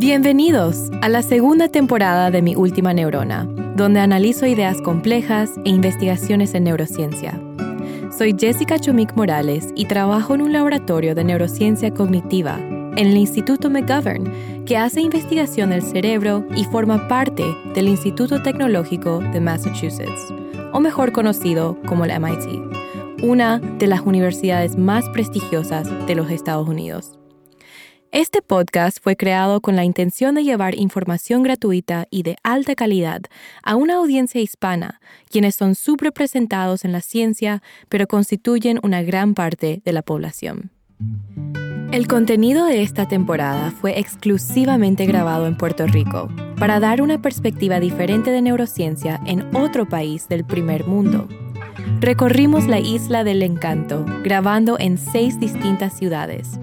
Bienvenidos a la segunda temporada de Mi Última Neurona, donde analizo ideas complejas e investigaciones en neurociencia. Soy Jessica Chomik Morales y trabajo en un laboratorio de neurociencia cognitiva en el Instituto McGovern, que hace investigación del cerebro y forma parte del Instituto Tecnológico de Massachusetts, o mejor conocido como la MIT, una de las universidades más prestigiosas de los Estados Unidos. Este podcast fue creado con la intención de llevar información gratuita y de alta calidad a una audiencia hispana, quienes son subrepresentados en la ciencia, pero constituyen una gran parte de la población. El contenido de esta temporada fue exclusivamente grabado en Puerto Rico, para dar una perspectiva diferente de neurociencia en otro país del primer mundo. Recorrimos la isla del encanto, grabando en seis distintas ciudades,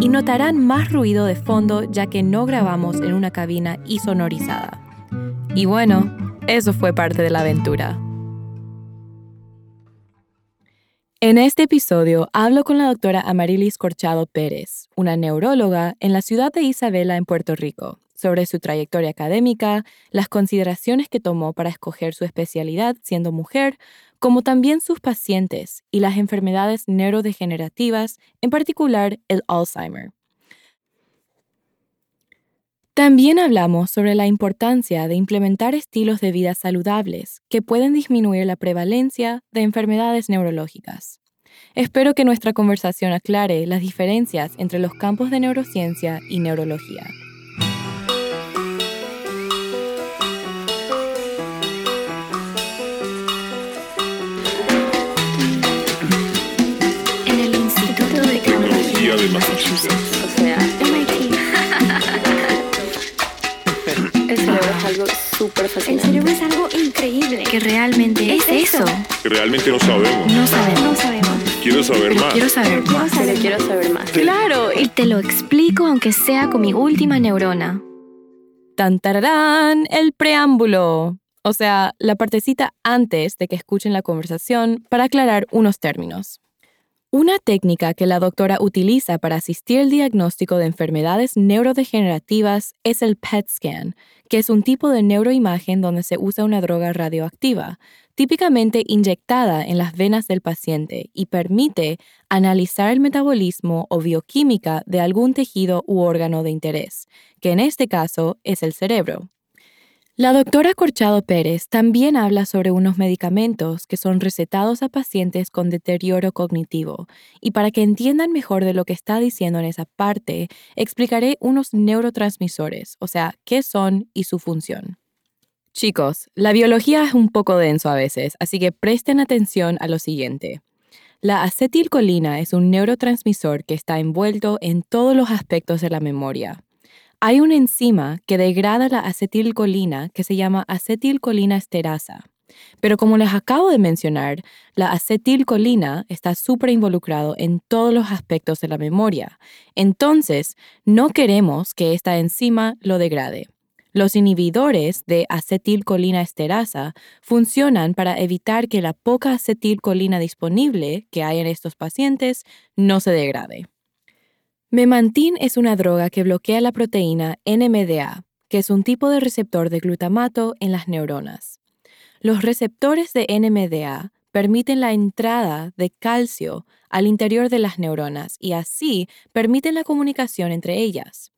y notarán más ruido de fondo ya que no grabamos en una cabina isonorizada. Y bueno, eso fue parte de la aventura. En este episodio hablo con la doctora Amarilis Corchado Pérez, una neuróloga en la ciudad de Isabela, en Puerto Rico, sobre su trayectoria académica, las consideraciones que tomó para escoger su especialidad siendo mujer, como también sus pacientes y las enfermedades neurodegenerativas, en particular el Alzheimer. También hablamos sobre la importancia de implementar estilos de vida saludables que pueden disminuir la prevalencia de enfermedades neurológicas. Espero que nuestra conversación aclare las diferencias entre los campos de neurociencia y neurología. De Massachusetts. O sea, MIT. El cerebro es algo súper fascinante. El cerebro es algo increíble. que realmente es, eso. que realmente no sabemos. No sabemos. No sabemos. Quiero saber Pero más. quiero saber más. Pero quiero saber más. Claro, y te lo explico aunque sea con mi última neurona. Tan tararán, el preámbulo. O sea, la partecita antes de que escuchen la conversación para aclarar unos términos. Una técnica que la doctora utiliza para asistir al diagnóstico de enfermedades neurodegenerativas es el PET scan, que es un tipo de neuroimagen donde se usa una droga radioactiva, típicamente inyectada en las venas del paciente y permite analizar el metabolismo o bioquímica de algún tejido u órgano de interés, que en este caso es el cerebro. La doctora Corchado Pérez también habla sobre unos medicamentos que son recetados a pacientes con deterioro cognitivo y para que entiendan mejor de lo que está diciendo en esa parte, explicaré unos neurotransmisores, o sea, qué son y su función. Chicos, la biología es un poco denso a veces, así que presten atención a lo siguiente. La acetilcolina es un neurotransmisor que está envuelto en todos los aspectos de la memoria. Hay una enzima que degrada la acetilcolina que se llama acetilcolina esterasa. Pero como les acabo de mencionar, la acetilcolina está súper involucrado en todos los aspectos de la memoria. Entonces, no queremos que esta enzima lo degrade. Los inhibidores de acetilcolina esterasa funcionan para evitar que la poca acetilcolina disponible que hay en estos pacientes no se degrade. Memantin es una droga que bloquea la proteína NMDA, que es un tipo de receptor de glutamato en las neuronas. Los receptores de NMDA permiten la entrada de calcio al interior de las neuronas y así permiten la comunicación entre ellas.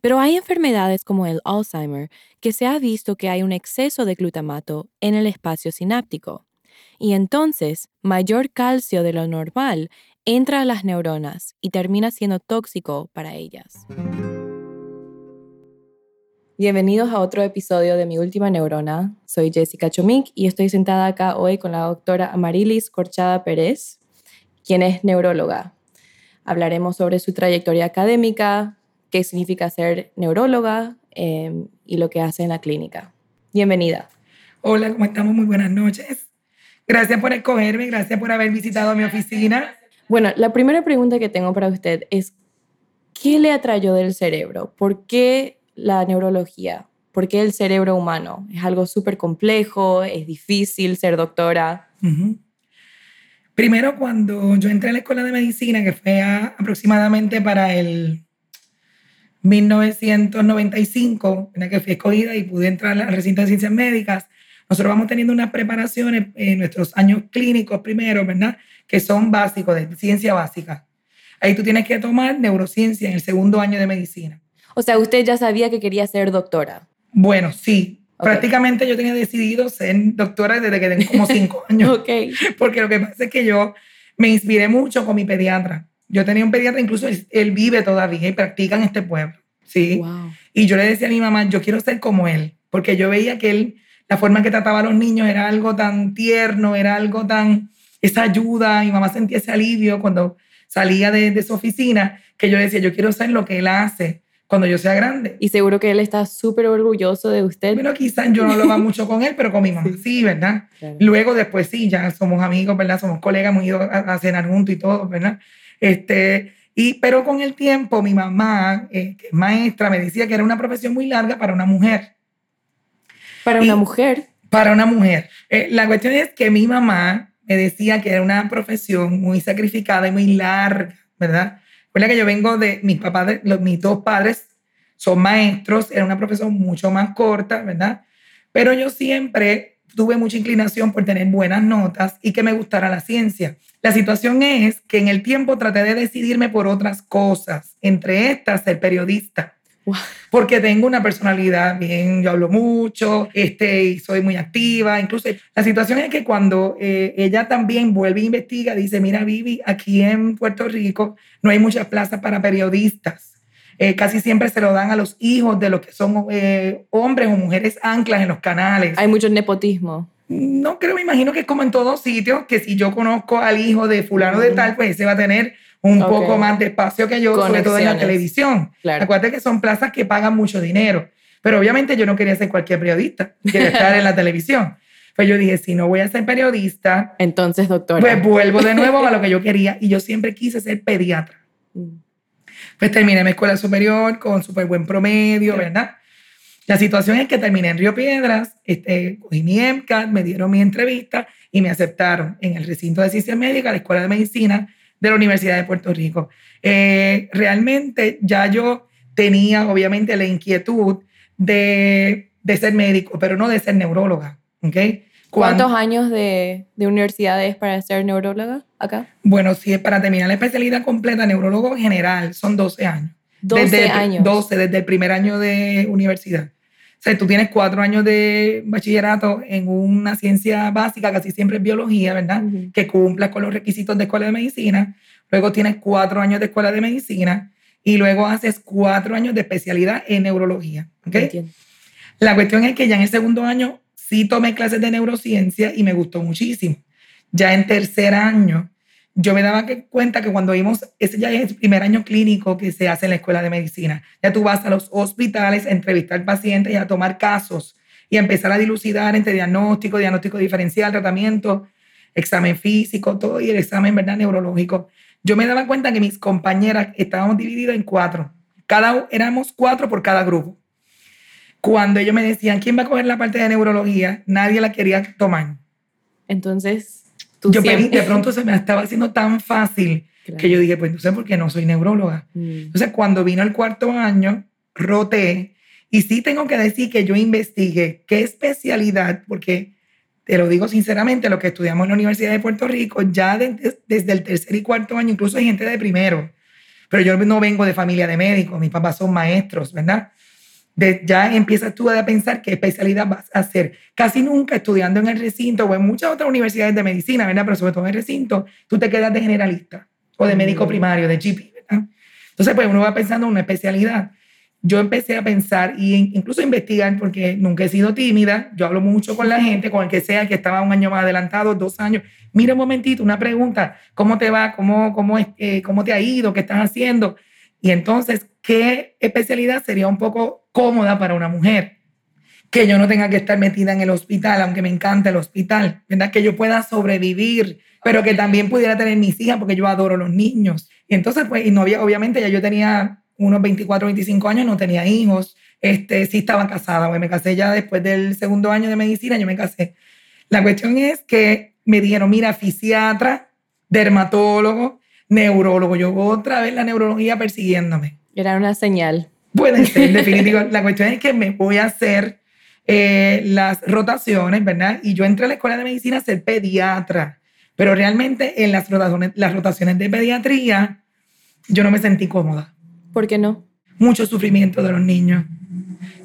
Pero hay enfermedades como el Alzheimer que se ha visto que hay un exceso de glutamato en el espacio sináptico. Y entonces, mayor calcio de lo normal entra a las neuronas y termina siendo tóxico para ellas. Bienvenidos a otro episodio de Mi Última Neurona. Soy Jessica Chomik y estoy sentada acá hoy con la doctora Amarilis Corchada Pérez, quien es neuróloga. Hablaremos sobre su trayectoria académica, qué significa ser neuróloga eh, y lo que hace en la clínica. Bienvenida. Hola, ¿cómo estamos? Muy buenas noches. Gracias por escogerme, gracias por haber visitado mi oficina. Bueno, la primera pregunta que tengo para usted es, ¿qué le atrayó del cerebro? ¿Por qué la neurología? ¿Por qué el cerebro humano? Es algo súper complejo, es difícil ser doctora. Primero, cuando yo entré a la escuela de medicina, que fue aproximadamente para el 1995, en la que fui escogida y pude entrar al recinto de ciencias médicas, nosotros vamos teniendo unas preparaciones en nuestros años clínicos primero, ¿verdad? Que son básicos, de ciencia básica. Ahí tú tienes que tomar neurociencia en el segundo año de medicina. O sea, usted ya sabía que quería ser doctora. Bueno, sí. Okay. Prácticamente yo tenía decidido ser doctora desde que tenía como cinco años. ok. Porque lo que pasa es que yo me inspiré mucho con mi pediatra. Yo tenía un pediatra, incluso él, él vive todavía y practica en este pueblo. ¿sí? Wow. Y yo le decía a mi mamá, yo quiero ser como él, porque yo veía que él, la forma en que trataba a los niños era algo tan tierno, era algo tan, esa ayuda, mi mamá sentía ese alivio cuando salía de, de su oficina, que yo decía, yo quiero ser lo que él hace cuando yo sea grande. Y seguro que él está súper orgulloso de usted. Bueno, quizás yo no lo va mucho con él, pero con mi mamá sí, sí ¿verdad? Claro. Luego después sí, ya somos amigos, ¿verdad? Somos colegas, hemos ido a, a cenar juntos y todo, ¿verdad? Este, y, pero con el tiempo, mi mamá, eh, que es maestra, me decía que era una profesión muy larga para una mujer. Para Y- una mujer. Para una mujer. Eh, la cuestión es que mi mamá me decía que era una profesión muy sacrificada y muy larga, ¿verdad? Recuerda que yo vengo de mis papás, de- los, mis dos padres son maestros, era una profesión mucho más corta, ¿verdad? Pero yo siempre tuve mucha inclinación por tener buenas notas y que me gustara la ciencia. La situación es que en el tiempo traté de decidirme por otras cosas, entre estas ser periodista Wow. porque tengo una personalidad bien, yo hablo mucho, este, y soy muy activa. Incluso la situación es que cuando eh, ella también vuelve e investiga, dice, mira, Vivi, aquí en Puerto Rico no hay muchas plazas para periodistas. Eh, casi siempre se lo dan a los hijos de los que son eh, hombres o mujeres anclas en los canales. Hay mucho nepotismo. No creo, me imagino que es como en todos sitios, que si yo conozco al hijo de fulano de tal, pues ese va a tener un poco más de espacio que yo, sobre todo en la televisión. Claro. Acuérdate que son plazas que pagan mucho dinero. Pero obviamente yo no quería ser cualquier periodista, quería estar en la televisión. Pues yo dije, si no voy a ser periodista, Entonces, doctora. pues vuelvo de nuevo a lo que yo quería. Y yo siempre quise ser pediatra. Mm. Pues terminé mi escuela superior con súper buen promedio, ¿verdad? La situación es que terminé en Río Piedras, este, cogí mi MCAT, me dieron mi entrevista y me aceptaron en el recinto de ciencias médicas, la Escuela de Medicina de la Universidad de Puerto Rico. Eh, realmente ya yo tenía, obviamente, la inquietud de, de ser médico, pero no de ser neuróloga, ¿ok? Cuando- ¿Cuántos años de, de universidad es para ser neuróloga acá? Bueno, si es para terminar la especialidad completa, neurólogo general, son 12 años. 12 desde el- años. 12, desde el primer año de universidad. O sea, tú tienes cuatro años de bachillerato en una ciencia básica, casi siempre es biología, ¿verdad? Que cumpla con los requisitos de escuela de medicina. Luego tienes cuatro años de escuela de medicina y luego haces cuatro años de especialidad en neurología. ¿ok? Entiendo. La cuestión es que ya en el segundo año sí tomé clases de neurociencia y me gustó muchísimo. Ya en tercer año, yo me daba cuenta que cuando vimos, ese ya es el primer año clínico que se hace en la escuela de medicina. Ya tú vas a los hospitales a entrevistar pacientes y a tomar casos y empezar a dilucidar entre diagnóstico, diagnóstico diferencial, tratamiento, examen físico, todo y el examen ¿verdad? neurológico. Yo me daba cuenta que mis compañeras estábamos divididas en cuatro. Cada, éramos cuatro por cada grupo cuando ellos me decían, ¿quién va a coger la parte de neurología? Nadie la quería tomar. Entonces, tú Yo siempre... de pronto se me estaba haciendo tan fácil Claro. que yo dije, pues no sé por qué no soy neuróloga. Mm. Entonces, cuando vino el cuarto año, roté y sí tengo que decir que yo investigué qué especialidad, porque te lo digo sinceramente, lo que estudiamos en la Universidad de Puerto Rico, ya de- desde el tercer y cuarto año, incluso hay gente de primero, pero yo no vengo de familia de médicos, mis papás son maestros, ¿verdad? De- ya empiezas tú a pensar qué especialidad vas a hacer. Casi nunca estudiando en el recinto o en muchas otras universidades de medicina, ¿verdad? Pero sobre todo en el recinto, tú te quedas de generalista o de médico Mm. primario, de GP, ¿verdad? Entonces, pues uno va pensando en una especialidad. Yo empecé a pensar y in- incluso a investigar porque nunca he sido tímida. Yo hablo mucho con la gente, con el que sea, el que estaba un año más adelantado, dos años. Mira un momentito, una pregunta. ¿Cómo te va? ¿Cómo, cómo, eh, cómo te ha ido? ¿Qué estás haciendo? Y entonces, ¿qué especialidad sería un poco cómoda para una mujer? Que yo no tenga que estar metida en el hospital, aunque me encanta el hospital, ¿verdad? Que yo pueda sobrevivir, pero que también pudiera tener mis hijas, porque yo adoro los niños. Y entonces, pues, y no había, obviamente ya yo tenía unos 24, 25 años, no tenía hijos, este, sí estaba casada, pues me casé ya después del segundo año de medicina, yo me casé. La cuestión es que me dijeron, mira, fisiatra, dermatólogo, neurólogo, yo otra vez la neurología persiguiéndome. Era una señal. Puede ser, definitivo. La cuestión es que me voy a hacer eh, las rotaciones, ¿verdad? Y yo entré a la escuela de medicina a ser pediatra, pero realmente en las rotaciones, las rotaciones de pediatría yo no me sentí cómoda. ¿Por qué no? Mucho sufrimiento de los niños.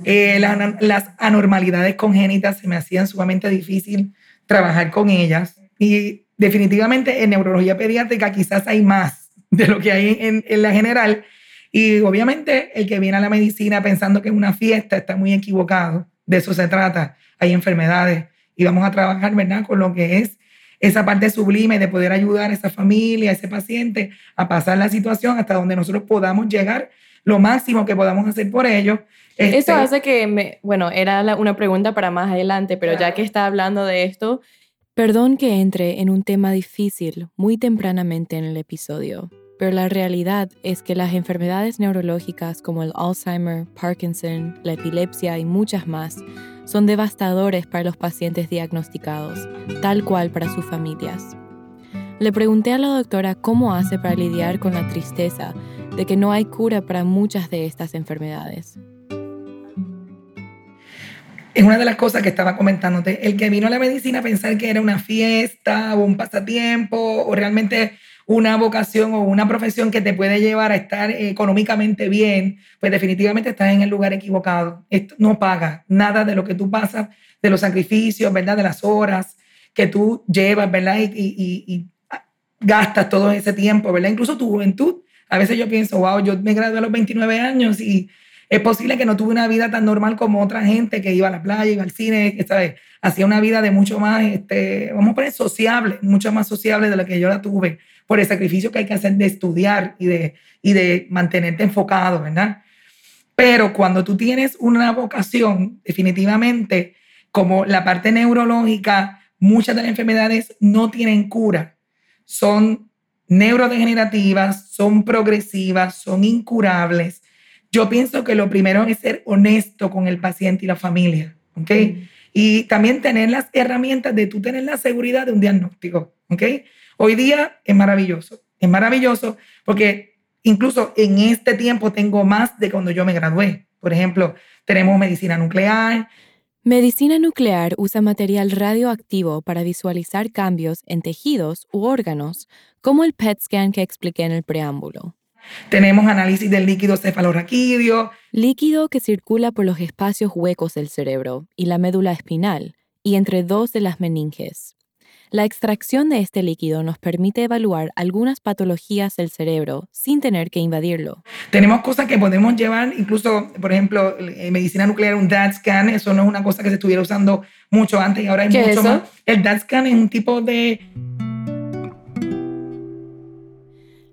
Eh, las, las anormalidades congénitas se me hacían sumamente difícil trabajar con ellas. Y definitivamente en neurología pediátrica quizás hay más de lo que hay en, en la general. Y obviamente el que viene a la medicina pensando que es una fiesta está muy equivocado. De eso se trata. Hay enfermedades y vamos a trabajar, ¿verdad?, con lo que es esa parte sublime de poder ayudar a esa familia, a ese paciente a pasar la situación hasta donde nosotros podamos llegar lo máximo que podamos hacer por ellos. Eso Este, hace que, me, bueno, era la- una pregunta para más adelante, pero ya que está hablando de esto, perdón que entre en un tema difícil muy tempranamente en el episodio, pero la realidad es que las enfermedades neurológicas como el Alzheimer, Parkinson, la epilepsia y muchas más son devastadores para los pacientes diagnosticados, tal cual para sus familias. Le pregunté a la doctora cómo hace para lidiar con la tristeza de que no hay cura para muchas de estas enfermedades. es una de las cosas que estaba comentándote. El que vino a la medicina a pensar que era una fiesta o un pasatiempo o realmente una vocación o una profesión que te puede llevar a estar económicamente bien, pues definitivamente estás en el lugar equivocado. Esto no paga nada de lo que tú pasas, de los sacrificios, ¿verdad? De las horas que tú llevas, ¿verdad? Y, y- y- gastas todo ese tiempo, ¿verdad? Incluso tu juventud. A veces yo pienso, wow, yo me gradué a los 29 años y es posible que no tuve una vida tan normal como otra gente que iba a la playa, iba al cine, que, ¿sabes? Hacía una vida de mucho más, este, vamos a poner sociable, mucho más sociable de la que yo la tuve, por el sacrificio que hay que hacer de estudiar y de, y de mantenerte enfocado, ¿verdad? Pero cuando tú tienes una vocación, definitivamente, como la parte neurológica, muchas de las enfermedades no tienen cura. Son neurodegenerativas, son progresivas, son incurables. Yo pienso que lo primero es ser honesto con el paciente y la familia, ¿ok? Y también tener las herramientas de tú tener la seguridad de un diagnóstico, ¿ok? Hoy día es maravilloso, es maravilloso porque incluso en este tiempo tengo más de cuando yo me gradué. Por ejemplo, tenemos medicina nuclear, Medicina nuclear usa material radioactivo para visualizar cambios en tejidos u órganos, como el PET scan que expliqué en el preámbulo. Tenemos análisis del líquido cefalorraquídeo, Líquido que circula por los espacios huecos del cerebro y la médula espinal y entre dos de las meninges. La extracción de este líquido nos permite evaluar algunas patologías del cerebro sin tener que invadirlo. Tenemos cosas que podemos llevar, incluso, por ejemplo, en medicina nuclear, un DAT scan, eso no es una cosa que se estuviera usando mucho antes y ahora hay ¿Qué es mucho eso? más. El DAT scan es un tipo de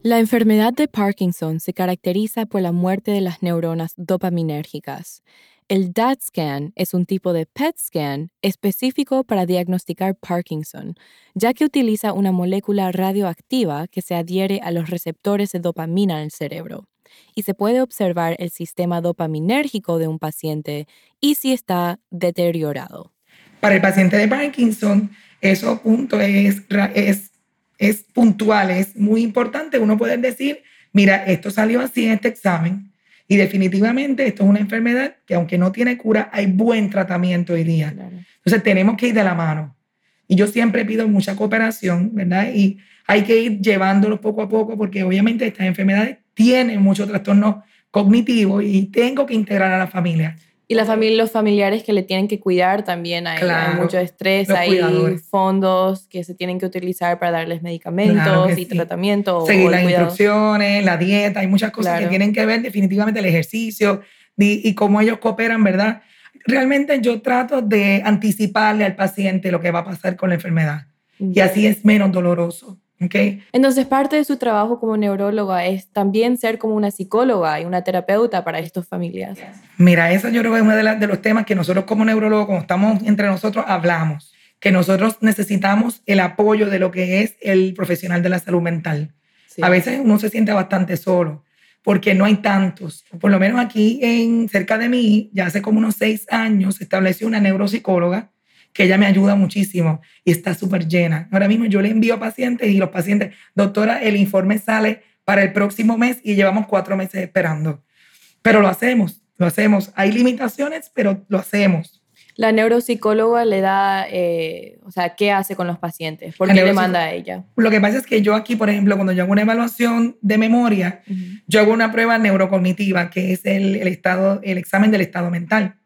La enfermedad de Parkinson se caracteriza por la muerte de las neuronas dopaminérgicas. El DAT scan es un tipo de PET scan específico para diagnosticar Parkinson, ya que utiliza una molécula radioactiva que se adhiere a los receptores de dopamina en el cerebro. Y se puede observar el sistema dopaminérgico de un paciente y si está deteriorado. para el paciente de Parkinson, eso punto es, es, es puntual, es muy importante uno poder decir, mira, esto salió así en este examen y definitivamente esto es una enfermedad que aunque no tiene cura, hay buen tratamiento hoy día. Entonces tenemos que ir de la mano. Y yo siempre pido mucha cooperación, ¿verdad? Y hay que ir llevándolo poco a poco porque obviamente estas enfermedades tienen mucho trastorno cognitivo y tengo que integrar a la familia. Y la familia, los familiares que le tienen que cuidar también, hay, hay Claro, mucho estrés, hay fondos que se tienen que utilizar para darles medicamentos Claro y sí. tratamiento. seguir las cuidado. instrucciones, la dieta, hay muchas cosas Claro. que tienen que ver definitivamente el ejercicio y, y cómo ellos cooperan, ¿verdad? Realmente yo trato de anticiparle al paciente lo que va a pasar con la enfermedad y así es menos doloroso, ¿ok? Entonces, parte de su trabajo como neuróloga es también ser como una psicóloga y una terapeuta para estas familias. Mira, eso yo creo que es uno de, los temas que nosotros como neurólogos, como estamos entre nosotros, hablamos, que nosotros necesitamos el apoyo de lo que es el profesional de la salud mental. Sí. A veces uno se siente bastante solo porque no hay tantos. Por lo menos aquí en cerca de mí, ya hace como unos seis años, se estableció una neuropsicóloga que ella me ayuda muchísimo y está súper llena. Ahora mismo yo le envío a pacientes y los pacientes, doctora, el informe sale para el próximo mes y llevamos cuatro meses esperando. Pero lo hacemos, lo hacemos. Hay limitaciones, pero lo hacemos. La neuropsicóloga le da, eh, o sea, ¿qué hace con los pacientes? ¿Por La qué le manda a ella? Lo que pasa es que yo aquí, por ejemplo, cuando yo hago una evaluación de memoria, yo hago una prueba neurocognitiva, que es el, el estado, el examen del estado mental.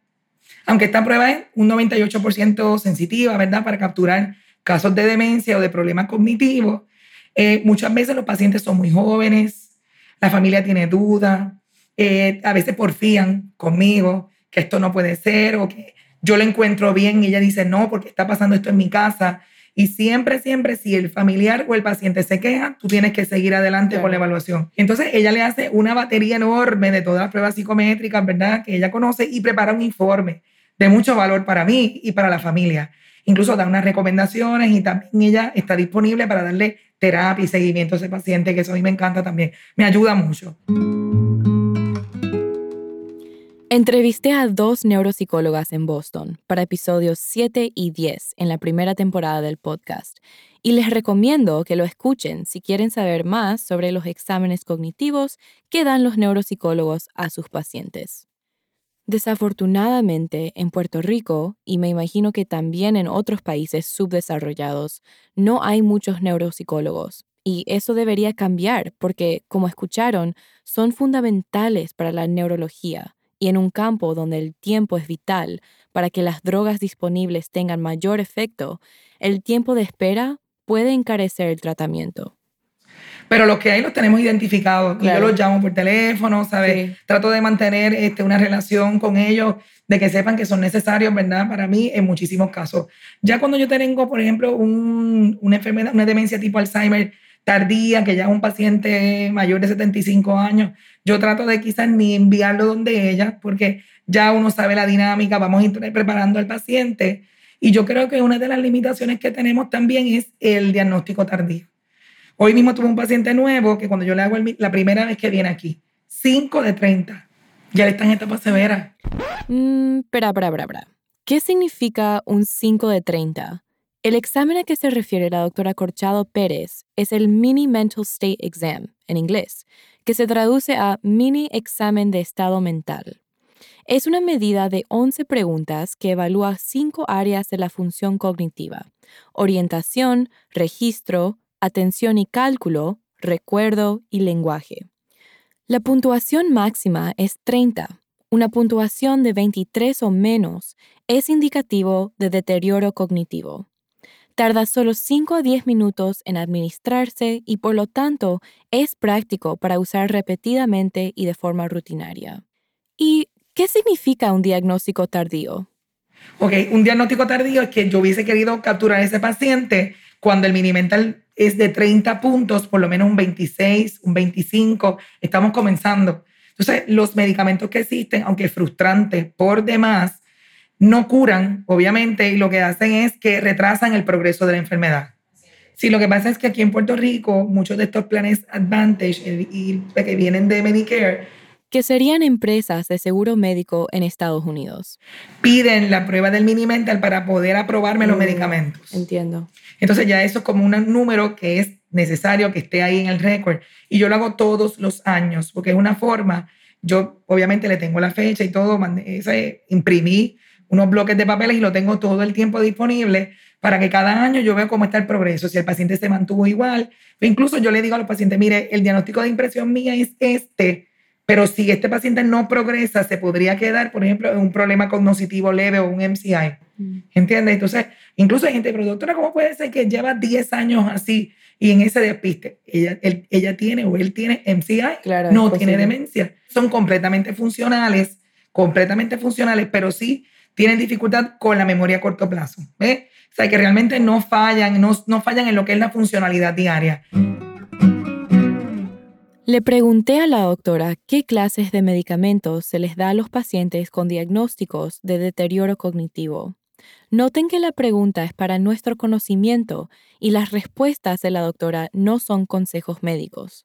Aunque esta prueba es un 98% sensitiva, ¿verdad? Para capturar casos de demencia o de problemas cognitivos, eh, muchas veces los pacientes son muy jóvenes, la familia tiene dudas, eh, a veces porfían conmigo que esto no puede ser o que yo lo encuentro bien y ella dice no porque está pasando esto en mi casa. Y siempre, siempre, si el familiar o el paciente se queja, tú tienes que seguir adelante Claro. con la evaluación. Entonces, ella le hace una batería enorme de todas las pruebas psicométricas, ¿verdad? Que ella conoce y prepara un informe de mucho valor para mí y para la familia. Incluso da unas recomendaciones y también ella está disponible para darle terapia y seguimiento a ese paciente, que eso a mí me encanta también. Me ayuda mucho. Entrevisté a dos neuropsicólogas en Boston para episodios 7 y 10 en la primera temporada del podcast y les recomiendo que lo escuchen si quieren saber más sobre los exámenes cognitivos que dan los neuropsicólogos a sus pacientes. Desafortunadamente, en Puerto Rico, y me imagino que también en otros países subdesarrollados, no hay muchos neuropsicólogos. Y eso debería cambiar porque, como escucharon, son fundamentales para la neurología y en un campo donde el tiempo es vital para que las drogas disponibles tengan mayor efecto, el tiempo de espera puede encarecer el tratamiento. Pero los que hay los tenemos identificados. Y yo los llamo por teléfono, ¿sabes? Sí. Trato de mantener este, una relación con ellos, de que sepan que son necesarios, ¿verdad? Para mí, en muchísimos casos. Ya cuando yo tengo, por ejemplo, un- una enfermedad, una demencia tipo Alzheimer tardía, que ya es un paciente mayor de 75 años, yo trato de quizás ni enviarlo donde ella, porque ya uno sabe la dinámica, vamos a ir preparando al paciente. Y yo creo que una de las limitaciones que tenemos también es el diagnóstico tardío. Hoy mismo tuve un paciente nuevo que cuando yo le hago el la primera vez que viene aquí, 5 de 30, ya le está en etapa severa. Mm, espera, espera, espera, espera. ¿Qué significa un 5 de 30? El examen a que se refiere la doctora Corchado Pérez es el Mini Mental State Exam, en inglés, que se traduce a Mini Examen de Estado Mental. Es una medida de 11 preguntas que evalúa cinco áreas de la función cognitiva. Orientación, registro, atención y cálculo, recuerdo y lenguaje. La puntuación máxima es 30. Una puntuación de 23 o menos es indicativo de deterioro cognitivo. Tarda solo 5 a 10 minutos en administrarse y por lo tanto es práctico para usar repetidamente y de forma rutinaria. ¿Y qué significa un diagnóstico tardío? Ok, un diagnóstico tardío es que yo hubiese querido capturar a ese paciente cuando el mini mental es de 30 puntos, por lo menos un 26, un 25, estamos comenzando. Entonces, los medicamentos que existen, aunque frustrantes por demás, no curan, obviamente, y lo que hacen es que retrasan el progreso de la enfermedad. Sí, lo que pasa es que aquí en Puerto Rico, muchos de estos planes Advantage y que vienen de Medicare, Que serían empresas de seguro médico en Estados Unidos. piden la prueba del mini mental para poder aprobarme los Mm, medicamentos. Entiendo. Entonces ya eso es como un número que es necesario que esté ahí en el récord. Y yo lo hago todos los años, porque es una forma, yo obviamente le tengo la fecha y todo, mandé- ese, imprimí unos bloques de papeles y lo tengo todo el tiempo disponible para que cada año yo vea cómo está el progreso, si el paciente se mantuvo igual. Incluso yo le digo a los pacientes, mire, el diagnóstico de impresión mía es este, pero si este paciente no progresa, se podría quedar, por ejemplo, en un problema cognitivo leve o un MCI. ¿Entiendes? Entonces, incluso hay gente, pero doctora, ¿cómo puede ser que lleva 10 años así y en ese despiste ella, él- ella tiene o él tiene MCI? Claro, no tiene demencia. Son completamente funcionales, completamente funcionales, pero sí tienen dificultad con la memoria a corto plazo. ¿ves? O sea, que realmente no fallan, no, no fallan en lo que es la funcionalidad diaria. Le pregunté a la doctora qué clases de medicamentos se les da a los pacientes con diagnósticos de deterioro cognitivo. Noten que la pregunta es para nuestro conocimiento y las respuestas de la doctora no son consejos médicos.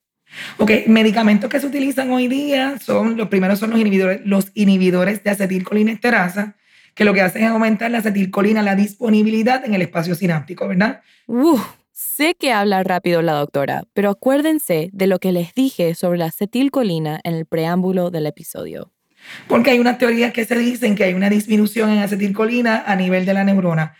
Ok, medicamentos que se utilizan hoy día son, los primeros son los inhibidores, los inhibidores de acetilcolinesterasa, que lo que hacen es aumentar la acetilcolina, la disponibilidad en el espacio sináptico, ¿verdad? ¡Uf! Sé que habla rápido la doctora, pero acuérdense de lo que les dije sobre la acetilcolina en el preámbulo del episodio. Porque hay unas teorías que se dicen que hay una disminución en acetilcolina a nivel de la neurona.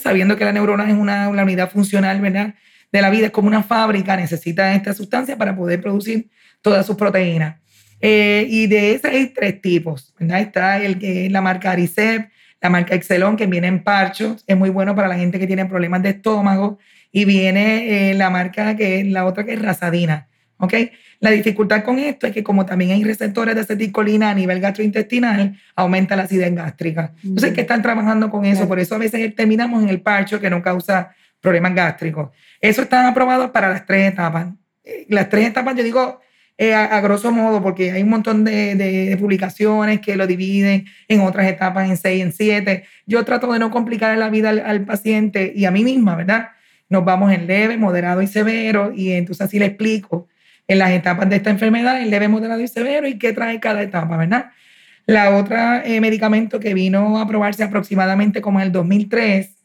Sabiendo que la neurona es una, unidad funcional ¿verdad? de la vida, es como una fábrica, necesita esta sustancia para poder producir todas sus proteínas. Eh, y de esas hay tres tipos. ¿verdad? Está el que es la marca Aricep, la marca Excelon, que viene en parchos, es muy bueno para la gente que tiene problemas de estómago. Y viene eh, la marca que es la otra que es Razadina. ¿ok? La dificultad con esto es que como también hay receptores de acetilcolina a nivel gastrointestinal, aumenta la acidez gástrica. Entonces, ¿qué están trabajando con eso? Por eso a veces terminamos en el parcho que no causa problemas gástricos. Eso está aprobado para las tres etapas. Eh, las tres etapas, yo digo eh, a, grosso modo, porque hay un montón de, publicaciones que lo dividen en otras etapas, en seis, en siete. Yo trato de no complicar la vida al, paciente y a mí misma, ¿verdad? Nos vamos en leve, moderado y severo, y entonces así le explico en las etapas de esta enfermedad, en leve, moderado y severo, y qué trae cada etapa, ¿verdad? La otra eh, medicamento que vino a aprobarse aproximadamente como en el 2003